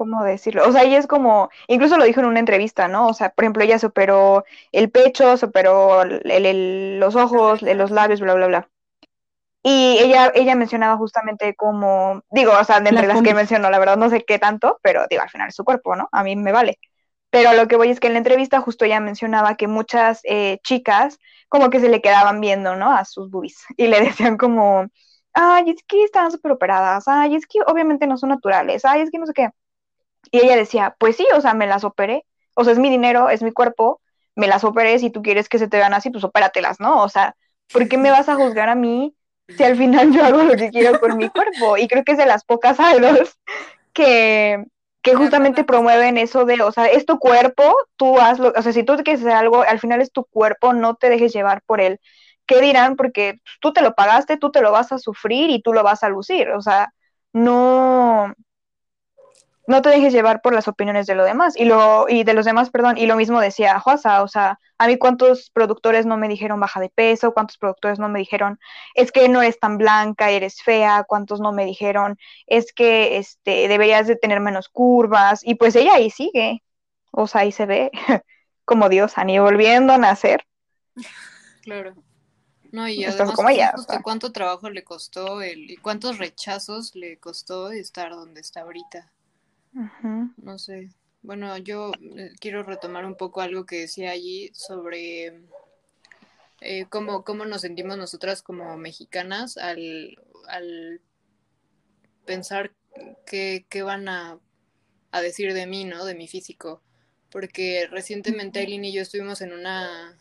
¿cómo decirlo? O sea, ella es como, incluso lo dijo en una entrevista, ¿no? O sea, por ejemplo, ella superó el pecho, superó el- el- los ojos, los labios, bla, bla, bla. Y ella, ella mencionaba justamente como, digo, o sea, de entre Las que mencionó, la verdad no sé qué tanto, pero digo, al final es su cuerpo, ¿no? A mí me vale. Pero a lo que voy es que en la entrevista justo ella mencionaba que muchas eh, chicas como que se le quedaban viendo, ¿no? A sus boobies [LAUGHS] y le decían como, ay, es que están súper operadas, ay, es que obviamente no son naturales, ay, es que no sé qué. Y ella decía, pues sí, o sea, me las operé, o sea, es mi dinero, es mi cuerpo, me las operé, si tú quieres que se te vean así, pues opératelas, ¿no? O sea, ¿por qué me vas a juzgar a mí si al final yo hago lo que quiero con mi cuerpo? Y creo que es de las pocas [LAUGHS] idols que, que justamente promueven eso de, o sea, es tu cuerpo, tú hazlo, o sea, si tú quieres hacer algo, al final es tu cuerpo, no te dejes llevar por él. ¿Qué dirán? Porque tú te lo pagaste, tú te lo vas a sufrir y tú lo vas a lucir, o sea, no, no te dejes llevar por las opiniones de lo demás y lo y de los demás, perdón, y lo mismo decía Juasa, o sea, a mí cuántos productores no me dijeron baja de peso, cuántos productores no me dijeron es que no eres tan blanca, eres fea, cuántos no me dijeron es que este deberías de tener menos curvas y pues ella ahí sigue. O sea, ahí se ve [LAUGHS] como diosa ni volviendo a nacer. Claro. No, y además, como pues, ella, justo o sea. cuánto trabajo le costó el, y cuántos rechazos le costó estar donde está ahorita. Ujú. No sé. Bueno, yo eh, quiero retomar un poco algo que decía allí sobre eh, cómo, cómo nos sentimos nosotras como mexicanas al, al pensar qué, qué van a, a decir de mí, ¿no? De mi físico. Porque recientemente Aileen y yo estuvimos en una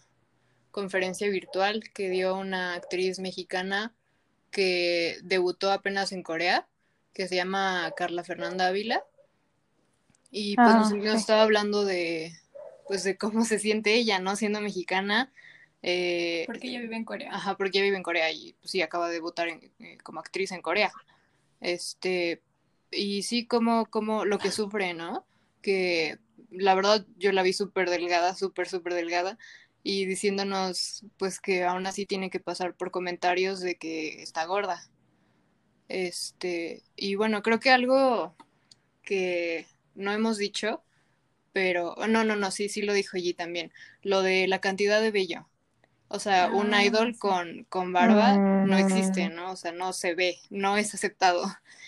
conferencia virtual que dio una actriz mexicana que debutó apenas en Corea, que se llama Carla Fernanda Ávila. Y pues nos, Ah, nos sí. estaba hablando de pues de cómo [LAUGHS] se siente ella, ¿no? Siendo mexicana. Eh, Porque ella vive en Corea. Ajá, porque ella vive en Corea y pues, sí, acaba de debutar en- eh, como actriz en Corea. Este, y sí, como, como lo que sufre, ¿no? Que la verdad yo la vi súper delgada, súper, súper delgada, y diciéndonos pues que aún así tiene que pasar por comentarios de que está gorda. Este, y bueno, creo que algo que no hemos dicho, pero no, no, no, sí, sí lo dijo allí también, lo de la cantidad de vello. O sea, un Ah, idol sí. con, con barba no Mm. existe, ¿no? O sea, no se ve, no es aceptado.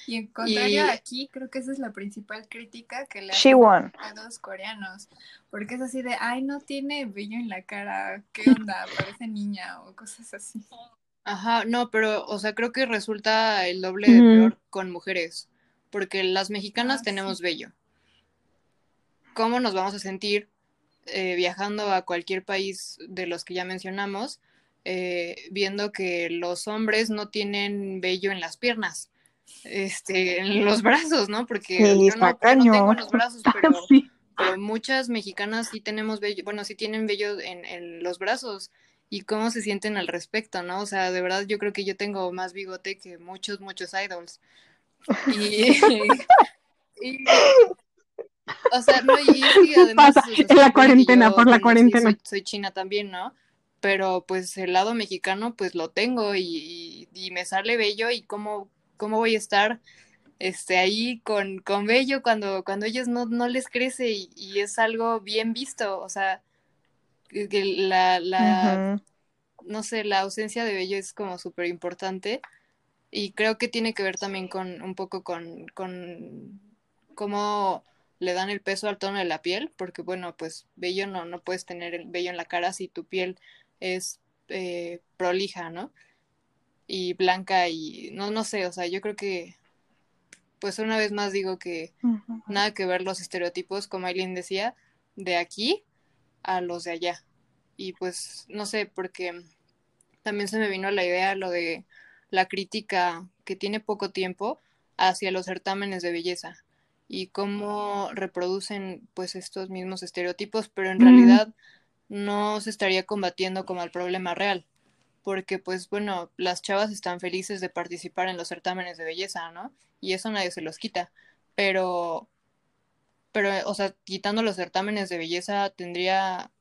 Y en contrario Y- aquí, creo que esa es la principal crítica que le She hacen won. a los coreanos. Porque es así de, ay, no tiene vello en la cara, ¿qué [LAUGHS] onda? Parece niña o cosas así. Ajá, no, pero, o sea, creo que resulta el doble de peor con mujeres, porque las mexicanas Ah, tenemos sí. vello. ¿Cómo nos vamos a sentir eh, viajando a cualquier país de los que ya mencionamos, eh, viendo que los hombres no tienen vello en las piernas, este, en los brazos, ¿no? Porque Sí, yo, no, está yo no tengo los brazos, [LAUGHS] pero, Sí. pero muchas mexicanas sí tenemos vello, bueno, sí tienen vello en, en los brazos. Y cómo se sienten al respecto, ¿no? O sea, de verdad yo creo que yo tengo más bigote que muchos, muchos idols. Y, [LAUGHS] [LAUGHS] y- o sea, no, y [LAUGHS] además Pasa o sea, en la cuarentena, yo, por la cuarentena. soy, soy china también, ¿no? Pero pues el lado mexicano pues lo tengo y, y- me sale bello y cómo, cómo voy a estar este, ahí con, con vello cuando, cuando ellos no, no les crece y, es algo bien visto, o sea, la, la, no sé, la ausencia de vello es como súper importante y creo que tiene que ver también con un poco con, con cómo le dan el peso al tono de la piel, porque bueno, pues vello no, no puedes tener el vello en la cara si tu piel es eh, prolija, ¿no? Y blanca y no, no sé, o sea, yo creo que pues una vez más digo que nada que ver los estereotipos, como Aileen decía, de aquí a los de allá. Y pues no sé, porque también se me vino la idea lo de la crítica que tiene poco tiempo hacia los certámenes de belleza y cómo reproducen pues estos mismos estereotipos, pero en Mm. realidad no se estaría combatiendo como el problema real, porque pues bueno, las chavas están felices de participar en los certámenes de belleza, ¿no? Y eso nadie se los quita, pero pero o sea, quitando los certámenes de belleza tendría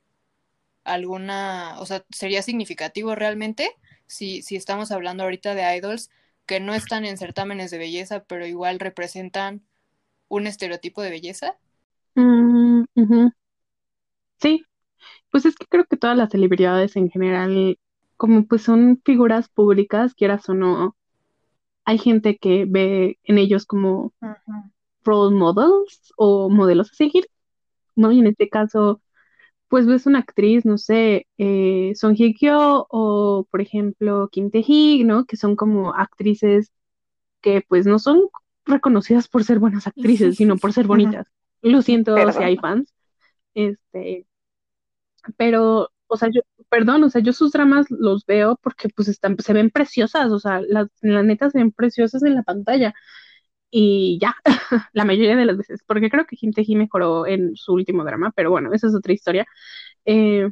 alguna, o sea, sería significativo realmente si, si estamos hablando ahorita de idols que no están en certámenes de belleza, pero igual representan un estereotipo de belleza. Mm. Sí, pues es que creo que todas las celebridades en general, como pues son figuras públicas, quieras o no, hay gente que ve en ellos como role models o modelos a seguir, ¿no? Y en este caso, pues ves una actriz, no sé, eh, Song Hye Kyo o, por ejemplo, Kim Tae-hee, ¿no? Que son como actrices que pues no son reconocidas por ser buenas actrices, sino por ser bonitas. Lo siento si hay fans, este, pero, o sea, yo, perdón, o sea, yo sus dramas los veo porque pues están, se ven preciosas, o sea, las, la neta se ven preciosas en la pantalla y ya, [LAUGHS] la mayoría de las veces, porque creo que Kim Tae-hee mejoró en su último drama, pero bueno, esa es otra historia. Eh,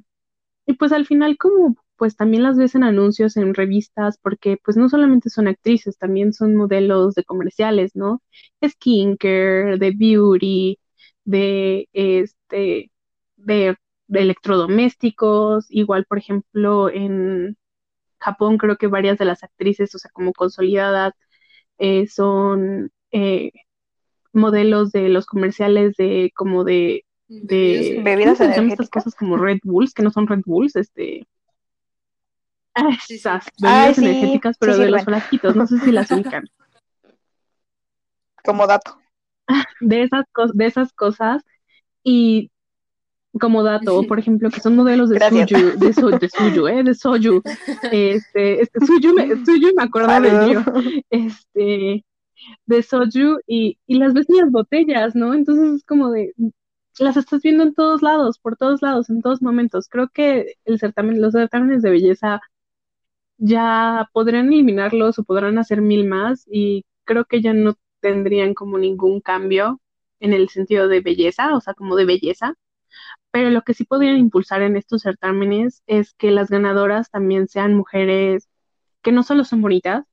y pues al final como pues también las ves en anuncios, en revistas, porque pues no solamente son actrices, también son modelos de comerciales, ¿no? Skincare, de beauty, de este, de, de electrodomésticos, igual por ejemplo en Japón creo que varias de las actrices, o sea, como consolidadas, eh, son eh, modelos de los comerciales de como de Bebidas de ¿cómo Bebidas se llaman estas cosas como Red Bulls, que no son Red Bulls, este. Esas Ay, bebidas sí, energéticas, sí pero de los frasquitos, no sé si las ubican. [LAUGHS] Como dato. De esas cosas, de esas cosas y como dato, por ejemplo, que son modelos de Gracias. suyu, de, so, de suyu, eh, de soju. Este, este suyu, me, suyu me acuerdo de. Gio. Este, de soju y, y las ves en las botellas, ¿no? Entonces es como de, las estás viendo en todos lados, por todos lados, en todos momentos. Creo que el certamen, los certámenes de belleza ya podrían eliminarlos o podrán hacer mil más y creo que ya no tendrían como ningún cambio en el sentido de belleza, o sea, como de belleza. Pero lo que sí podrían impulsar en estos certámenes es que las ganadoras también sean mujeres que no solo son bonitas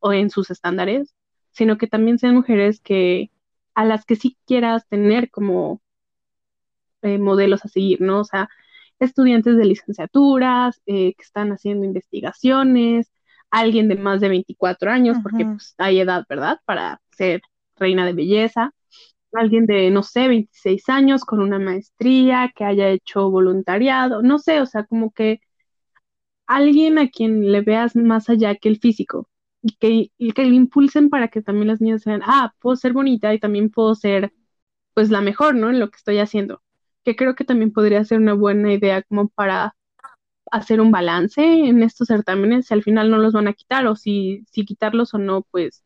o en sus estándares, sino que también sean mujeres que a las que sí quieras tener como eh, modelos a seguir, ¿no? O sea, estudiantes de licenciaturas eh, que están haciendo investigaciones, alguien de más de 24 años, porque pues hay edad, ¿verdad? Para ser reina de belleza, alguien de, no sé, 26 años con una maestría, que haya hecho voluntariado, no sé, o sea, como que alguien a quien le veas más allá que el físico y que, y que le impulsen para que también las niñas vean, ah, puedo ser bonita y también puedo ser pues la mejor, ¿no? En lo que estoy haciendo, que creo que también podría ser una buena idea como para hacer un balance en estos certámenes si al final no los van a quitar o si, si quitarlos o no, pues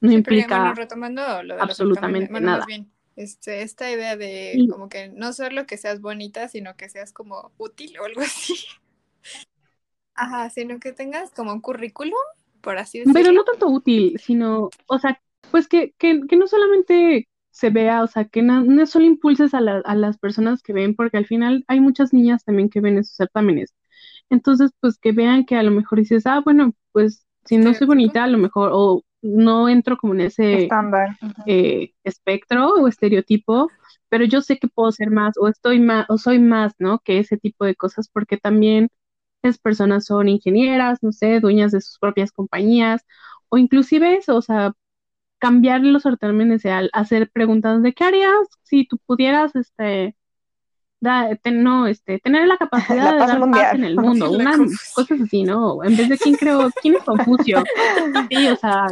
no implica retomando lo de absolutamente nada. bien, este, esta idea de como que no solo que seas bonita, sino que seas como útil o algo así. [LAUGHS] Ajá, sino que tengas como un currículum, por así decirlo. Pero no tanto útil, sino, o sea, pues que, que, que no solamente se vea, o sea, que no, no solo impulses a, a, las personas que ven, porque al final hay muchas niñas también que ven esos certámenes. Entonces, pues que vean que a lo mejor dices, ah, bueno, pues si no soy bonita, a lo mejor, o no entro como en ese eh, espectro o estereotipo, pero yo sé que puedo ser más, o estoy más, o soy más, ¿no? Que ese tipo de cosas, porque también esas personas son ingenieras, no sé, dueñas de sus propias compañías, o inclusive eso, o sea, cambiar los certámenes al hacer preguntas de qué harías si tú pudieras, este, no, este, tener la capacidad [LAUGHS] de dar paz en el mundo, [LAUGHS] unas cosas así, ¿no? En vez de quién creo, quién es Confucio. Sí, o sea,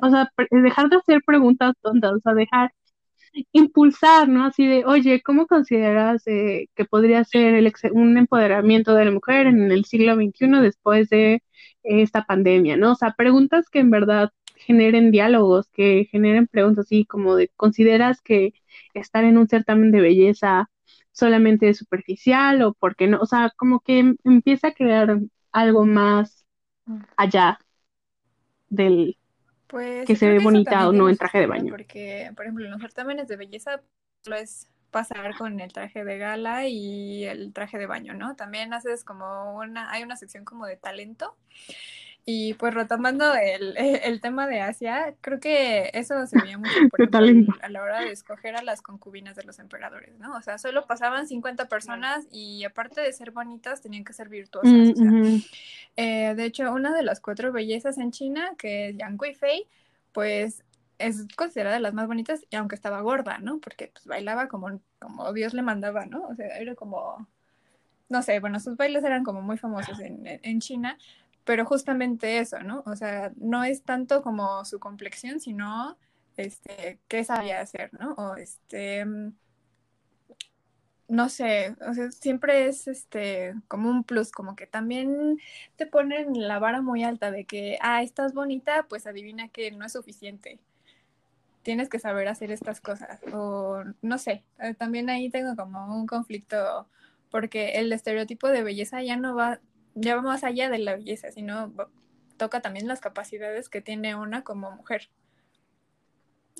o sea, dejar de hacer preguntas tontas, o sea, dejar impulsar, ¿no? Así de, oye, ¿cómo consideras eh, que podría ser el un empoderamiento de la mujer en el siglo XXI después de esta pandemia, ¿no? O sea, preguntas que en verdad generen diálogos, que generen preguntas así como de, ¿consideras que estar en un certamen de belleza solamente superficial o porque no? O sea, como que em, empieza a crear algo más allá del pues, que se ve bonita o no en traje de baño. Porque, por ejemplo, en los certámenes de belleza lo es pasar con el traje de gala y el traje de baño, ¿no? También haces como una, hay una sección como de talento y pues retomando el, el, tema de Asia, creo que eso se veía mucho por [LAUGHS] ejemplo, a la hora de escoger a las concubinas de los emperadores, ¿no? O sea, solo pasaban 50 personas y aparte de ser bonitas, tenían que ser virtuosas. o sea, mm, eh, de hecho, una de las cuatro bellezas en China, que es Yang Fei, pues es considerada de las más bonitas, y aunque estaba gorda, ¿no? Porque pues bailaba como, como Dios le mandaba, ¿no? O sea, era como, no sé, bueno, sus bailes eran como muy famosos en, en China, pero justamente eso, ¿no? O sea, no es tanto como su complexión, sino este, qué sabía hacer, ¿no? O este, mm, no sé, o sea, siempre es este, como un plus, como que también te ponen la vara muy alta de que, ah, estás bonita, pues adivina que no es suficiente. Tienes que saber hacer estas cosas. O no sé, eh, también ahí tengo como un conflicto porque el estereotipo de belleza ya no va ya va más allá de la belleza, sino toca también las capacidades que tiene una como mujer.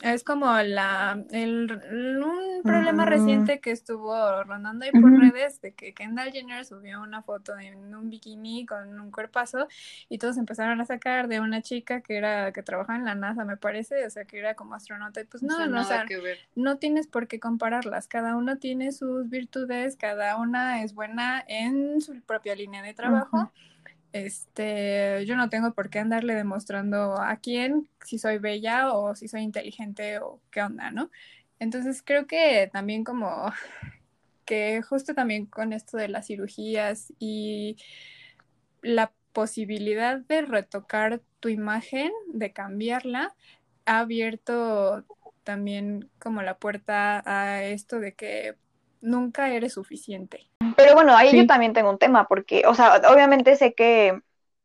Es como la el, un problema reciente que estuvo rondando ahí por redes de que Kendall Jenner subió una foto en un bikini con un cuerpazo y todos empezaron a sacar de una chica que era que trabajaba en la NASA, me parece, o sea, que era como astronauta y pues no, no, o sea, no tienes por qué compararlas, cada una tiene sus virtudes, cada una es buena en su propia línea de trabajo este, yo no tengo por qué andarle demostrando a quién si soy bella o si soy inteligente o qué onda, ¿no? Entonces creo que también como [LAUGHS] que justo también con esto de las cirugías y la posibilidad de retocar tu imagen, de cambiarla, ha abierto también como la puerta a esto de que nunca eres suficiente. Pero bueno, ahí yo también tengo un tema, porque, o sea, obviamente sé que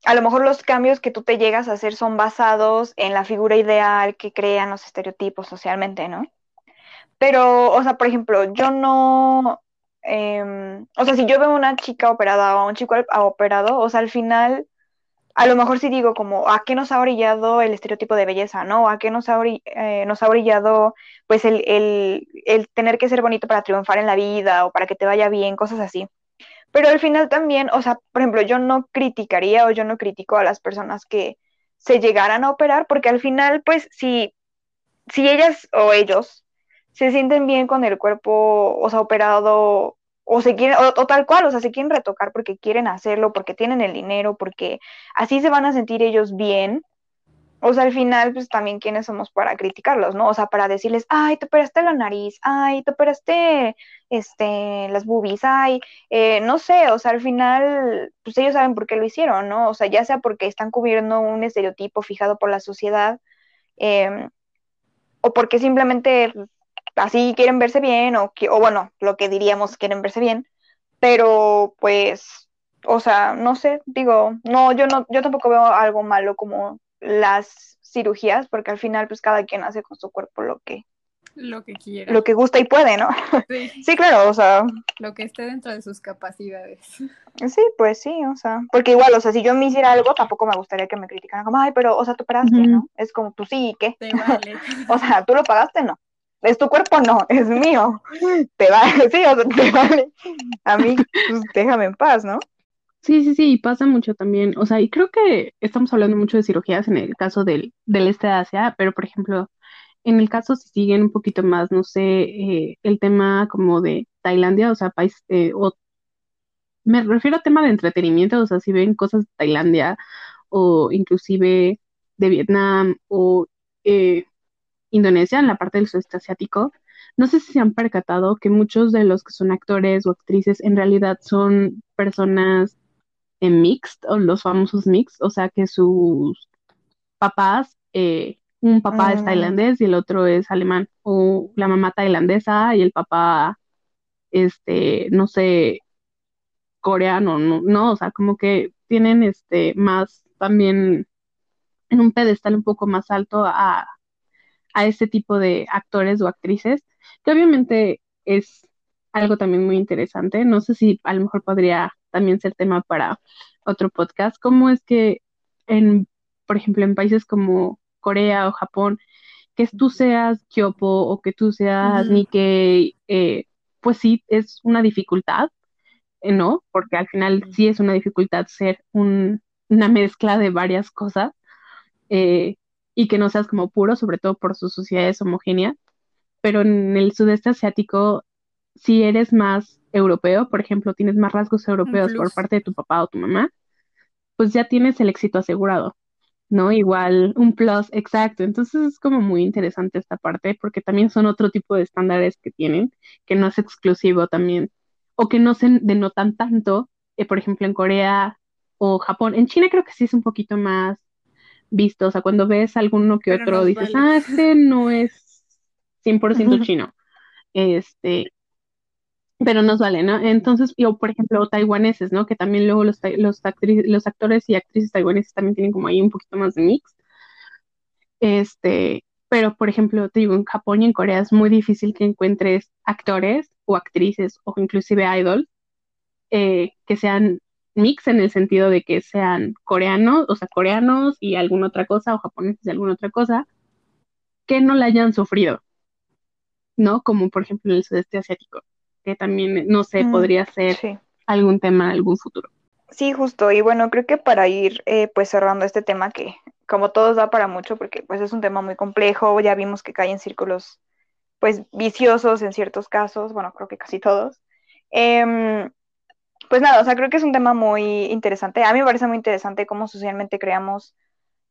a lo mejor los cambios que tú te llegas a hacer son basados en la figura ideal que crean los estereotipos socialmente, ¿no? Pero, o sea, por ejemplo, yo no, em, o sea, si yo veo una chica operada o un chico operado, o sea, al final a lo mejor sí digo como, ¿a qué nos ha orillado el estereotipo de belleza, no? ¿A qué nos ha, eh, nos ha orillado, pues, el, el, tener que ser bonito para triunfar en la vida o para que te vaya bien, cosas así? Pero al final también, o sea, por ejemplo, yo no criticaría o yo no critico a las personas que se llegaran a operar, porque al final, pues, si, si ellas o ellos se sienten bien con el cuerpo, o sea, operado o se quieren, o, tal cual, o sea, se quieren retocar porque quieren hacerlo, porque tienen el dinero, porque así se van a sentir ellos bien. O sea, al final, pues también quiénes somos para criticarlos, ¿no? O sea, para decirles, ay, te operaste la nariz, ay, te operaste este, las boobies, ay, eh, no sé, o sea, al final, pues ellos saben por qué lo hicieron, ¿no? O sea, ya sea porque están cubriendo un estereotipo fijado por la sociedad, em, o porque simplemente así quieren verse bien o, o bueno, lo que diríamos quieren verse bien, pero pues o sea, no sé, digo, no, yo no, yo tampoco veo algo malo como las cirugías, porque al final, pues cada quien hace con su cuerpo lo que, Lo que quiera. lo que gusta y puede, ¿no? [LAUGHS] Sí, Sí, claro, o sea, lo que esté dentro de sus capacidades. sí, pues sí, o sea, porque igual, o sea, si yo me hiciera algo, tampoco me gustaría que me criticaran como, ay, pero, o sea, tú pagaste. ¿no? Es como, pues sí, ¿y qué? Te vale. [LAUGHS] O sea, tú lo pagaste, no. Es tu cuerpo, no, es mío. Te vale, [LAUGHS] sí, o sea, te vale. A mí, pues déjame en paz, ¿no? Sí, sí, sí, y pasa mucho también. O sea, y creo que estamos hablando mucho de cirugías en el caso del, del este de Asia, pero por ejemplo, en el caso si siguen un poquito más, no sé, eh, el tema como de Tailandia, o sea, país, eh, o me refiero a tema de entretenimiento, o sea, si ven cosas de Tailandia o inclusive de Vietnam o eh, Indonesia, en la parte del sudeste asiático, no sé si se han percatado que muchos de los que son actores o actrices en realidad son personas en mixed o los famosos mixed, o sea que sus papás, eh, un papá es Mm. tailandés y el otro es alemán, o la mamá tailandesa y el papá, este, no sé, coreano, no, no, o sea, como que tienen este más también en un pedestal un poco más alto a, a este tipo de actores o actrices, que obviamente es algo también muy interesante. No sé si a lo mejor podría también ser tema para otro podcast. ¿Cómo es que en, por ejemplo, en países como Corea o Japón, que tú seas Kyopo o que tú seas Ujú. Nikkei, eh, pues sí, es una dificultad, eh, ¿no? Porque al final sí es una dificultad ser un, una mezcla de varias cosas eh, y que no seas como puro, sobre todo por sus sociedades homogéneas. Pero en el sudeste asiático, si eres más europeo, por ejemplo, tienes más rasgos europeos por parte de tu papá o tu mamá, pues ya tienes el éxito asegurado, ¿no? Igual un plus, exacto. Entonces es como muy interesante esta parte porque también son otro tipo de estándares que tienen, que no es exclusivo también, o que no se denotan tanto, eh, por ejemplo, en Corea o Japón. En China creo que sí es un poquito más visto, o sea, cuando ves alguno que Pero otro dices, vale. ah, este no es 100% Ujú. chino, este, pero nos vale, ¿no? Entonces, yo, por ejemplo, taiwaneses, ¿no? Que también luego los, los, los actores y actrices taiwaneses también tienen como ahí un poquito más de mix, este, pero, por ejemplo, te digo, en Japón y en Corea es muy difícil que encuentres actores o actrices o inclusive idols eh, que sean mix en el sentido de que sean coreanos, o sea, coreanos y alguna otra cosa, o japoneses y alguna otra cosa, que no la hayan sufrido, ¿no? Como por ejemplo en el sudeste asiático, que también, no sé, Mm, podría ser Sí. algún tema algún futuro. Sí, justo. Y bueno, creo que para ir eh, pues cerrando este tema que como todos da para mucho porque pues es un tema muy complejo, ya vimos que cae en círculos pues viciosos en ciertos casos, bueno, creo que casi todos. Em, pues nada, o sea, creo que es un tema muy interesante. A mí me parece muy interesante cómo socialmente creamos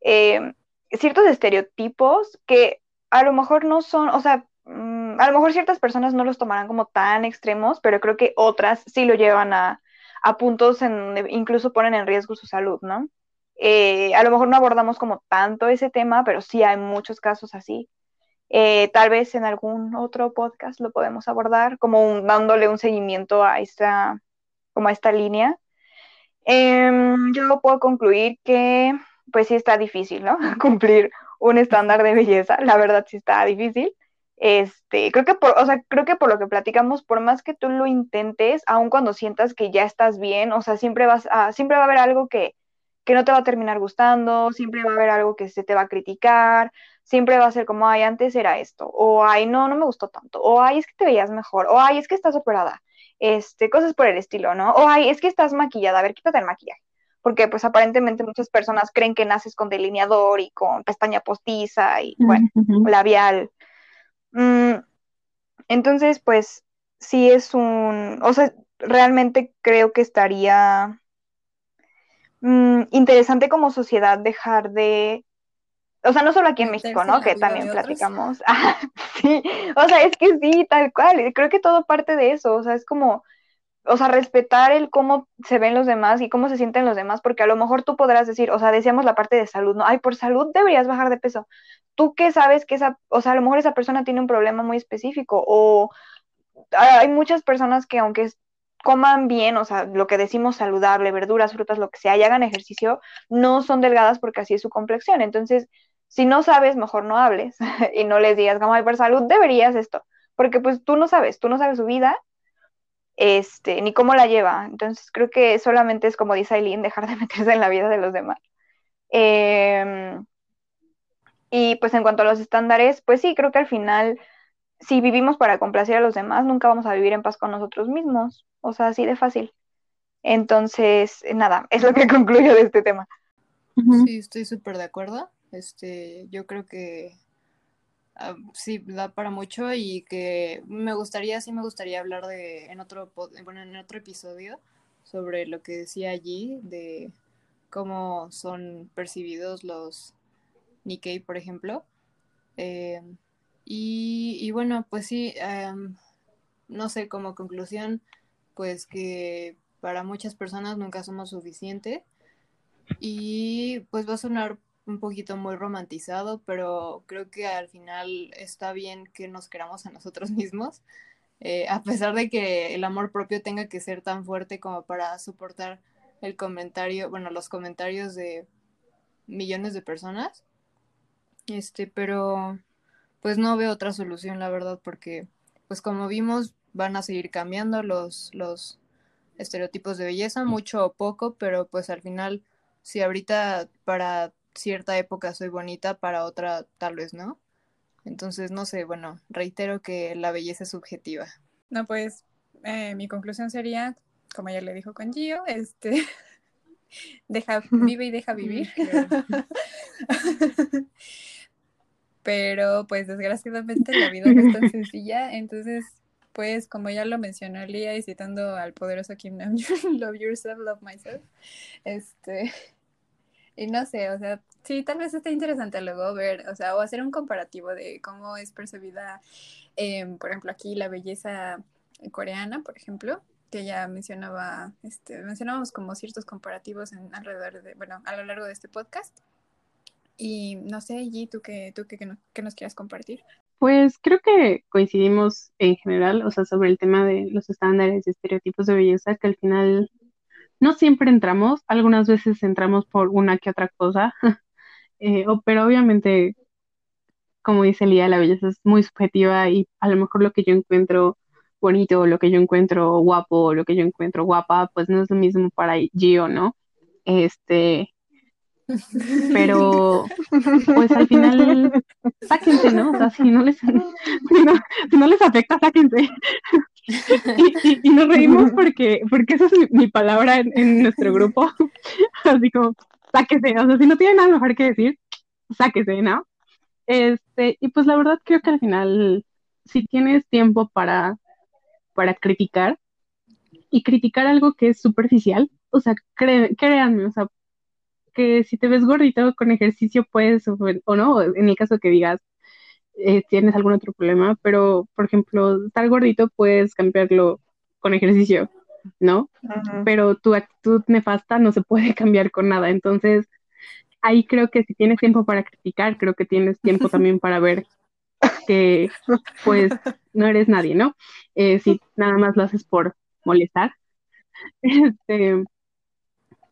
em, ciertos estereotipos que a lo mejor no son, o sea, mm, a lo mejor ciertas personas no los tomarán como tan extremos, pero creo que otras sí lo llevan a, a puntos en donde incluso ponen en riesgo su salud, ¿no? Eh, a lo mejor no abordamos como tanto ese tema, pero sí hay muchos casos así. Eh, tal vez en algún otro podcast lo podemos abordar, como dándole un seguimiento a esta, como a esta línea. Em, yo puedo concluir que, pues sí está difícil, ¿no? [LAUGHS] Cumplir un estándar de belleza, la verdad sí está difícil. Este, creo que por, o sea, creo que por lo que platicamos, por más que tú lo intentes, aun cuando sientas que ya estás bien, o sea, siempre vas a, siempre va a haber algo que, que no te va a terminar gustando, siempre va a haber algo que se te va a criticar, siempre va a ser como, ay, antes era esto, o ay, no, no me gustó tanto, o ay, es que te veías mejor, o ay, es que estás operada, este, cosas por el estilo, ¿no? O ay, es que estás maquillada, a ver, quítate el maquillaje. Porque pues aparentemente muchas personas creen que naces con delineador y con pestaña postiza y bueno, labial. Mm, entonces, pues sí es un, o sea, realmente creo que estaría mm, interesante como sociedad dejar de, o sea, no solo aquí en México, ¿no? Que también platicamos. [LAUGHS] Ah, sí, o sea, es que sí, tal cual. Creo que todo parte de eso, o sea, es como, o sea, respetar el cómo se ven los demás y cómo se sienten los demás, porque a lo mejor tú podrás decir, o sea, decíamos la parte de salud, ¿no? Ay, por salud deberías bajar de peso. Tú qué sabes que esa, o sea, a lo mejor esa persona tiene un problema muy específico o hay muchas personas que aunque coman bien, o sea, lo que decimos saludable, verduras, frutas, lo que sea, y hagan ejercicio, no son delgadas porque así es su complexión. Entonces, si no sabes, mejor no hables [LAUGHS] y no les digas, como, por salud deberías esto, porque pues tú no sabes, tú no sabes su vida, este, ni cómo la lleva. Entonces, creo que solamente es como dice Aileen, dejar de [LAUGHS] meterse en la vida de los demás. Em, y pues en cuanto a los estándares, pues sí, creo que al final si vivimos para complacer a los demás, nunca vamos a vivir en paz con nosotros mismos. O sea, así de fácil. Entonces, nada, es lo que [LAUGHS] concluyo de este tema. Sí, estoy súper de acuerdo. Este, yo creo que ah, sí da para mucho y que me gustaría, sí me gustaría hablar de en otro bueno, en otro episodio sobre lo que decía allí de cómo son percibidos los Nikkei, por ejemplo. Eh, y, bueno, pues sí, em, no sé, como conclusión, pues que para muchas personas nunca somos suficiente y pues va a sonar un poquito muy romantizado, pero creo que al final está bien que nos queramos a nosotros [LAUGHS] mismos, eh, a pesar de que el amor propio tenga que ser tan fuerte como para soportar el comentario, bueno, los comentarios de millones de personas. Este, pero pues no veo otra solución, la verdad, porque pues como vimos van a seguir cambiando los, los estereotipos de belleza, mucho o poco, pero pues al final, si ahorita para cierta época soy bonita, para otra tal vez no. Entonces, no sé, bueno, reitero que la belleza es subjetiva. No, pues eh, mi conclusión sería, como ya le dijo con Gio, este, [LAUGHS] deja, vive y deja vivir. [LAUGHS] pero pues desgraciadamente la vida no es tan sencilla, entonces pues como ya lo mencionó Lía y citando al poderoso Kim Nam [LAUGHS] love yourself, love myself, este, y no sé, o sea, sí, tal vez esté interesante luego ver, o sea, o hacer un comparativo de cómo es percibida, em, por ejemplo, aquí la belleza coreana, por ejemplo, que ya mencionaba, este, mencionábamos como ciertos comparativos en alrededor de, bueno, a lo largo de este podcast. Y no sé, G, ¿tú qué, tú qué, nos quieras compartir? Pues creo que coincidimos en general, o sea, sobre el tema de los estándares y estereotipos de belleza, que al final no siempre entramos, algunas veces entramos por una que otra cosa, [LAUGHS] eh, pero obviamente, como dice Lía, la belleza es muy subjetiva y a lo mejor lo que yo encuentro bonito, lo que yo encuentro guapo, lo que yo encuentro guapa, pues no es lo mismo para Gio, ¿no? Este, pero pues al final [LAUGHS] sáquense, ¿no? O sea, si no les, [LAUGHS] si no, les afecta, sáquense. Y, nos reímos [LAUGHS] porque, porque esa es mi, palabra en, nuestro grupo. [LAUGHS] Así como, sáquense, o sea, si no tienen nada mejor que decir, sáquense, ¿no? Este, y pues la verdad creo que al final, si tienes tiempo para, para criticar, y criticar algo que es superficial, o sea, créanme, o sea, que si te ves gordito con ejercicio puedes, o no, en el caso que digas, eh, tienes algún otro problema, pero por ejemplo, estar gordito puedes cambiarlo con ejercicio, ¿no? Pero tu actitud nefasta no se puede [LAUGHS] cambiar con nada. Entonces, ahí creo que si tienes tiempo para criticar, creo que tienes tiempo [LAUGHS] también para ver que pues no eres nadie, ¿no? Eh, si nada más lo haces por molestar. [LAUGHS] Este,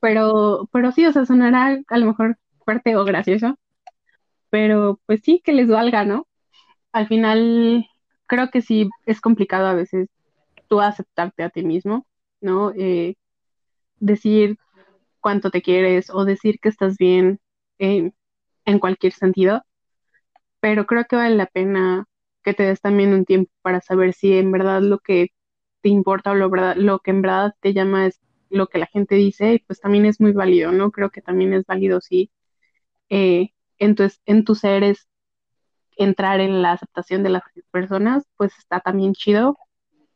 pero, pero sí, o sea, sonará a lo mejor fuerte o gracioso, pero pues sí, que les valga, ¿no? Al final, creo que sí es complicado a veces tú aceptarte a ti mismo, ¿no? Eh, decir cuánto te quieres o decir que estás bien en, en cualquier sentido, pero creo que vale la pena que te des también un tiempo para saber si en verdad lo que te importa o lo, lo que en verdad te llama es lo que la gente dice, pues también es muy válido, ¿no? Creo que también es válido si eh, en, tu, en tus seres entrar en la aceptación de las personas, pues está también chido,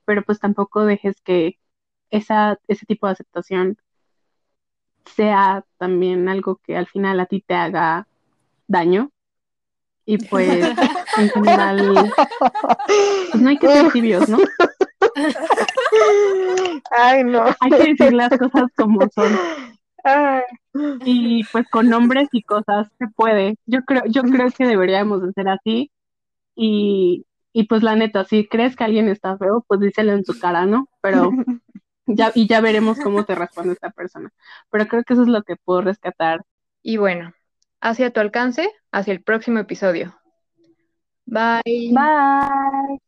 pero pues tampoco dejes que esa, ese tipo de aceptación sea también algo que al final a ti te haga daño. Y pues, en general, pues no hay que ser tibios, ¿no? Ay, no. Hay que decir las cosas como son. Y pues con nombres y cosas se puede. Yo creo, yo creo que deberíamos de ser así. Y, y pues la neta, si crees que alguien está feo, pues díselo en su cara, ¿no? Pero Ya, y ya veremos cómo te responde esta persona. Pero creo que eso es lo que puedo rescatar. Y bueno, hacia tu alcance, hacia el próximo episodio. Bye. Bye.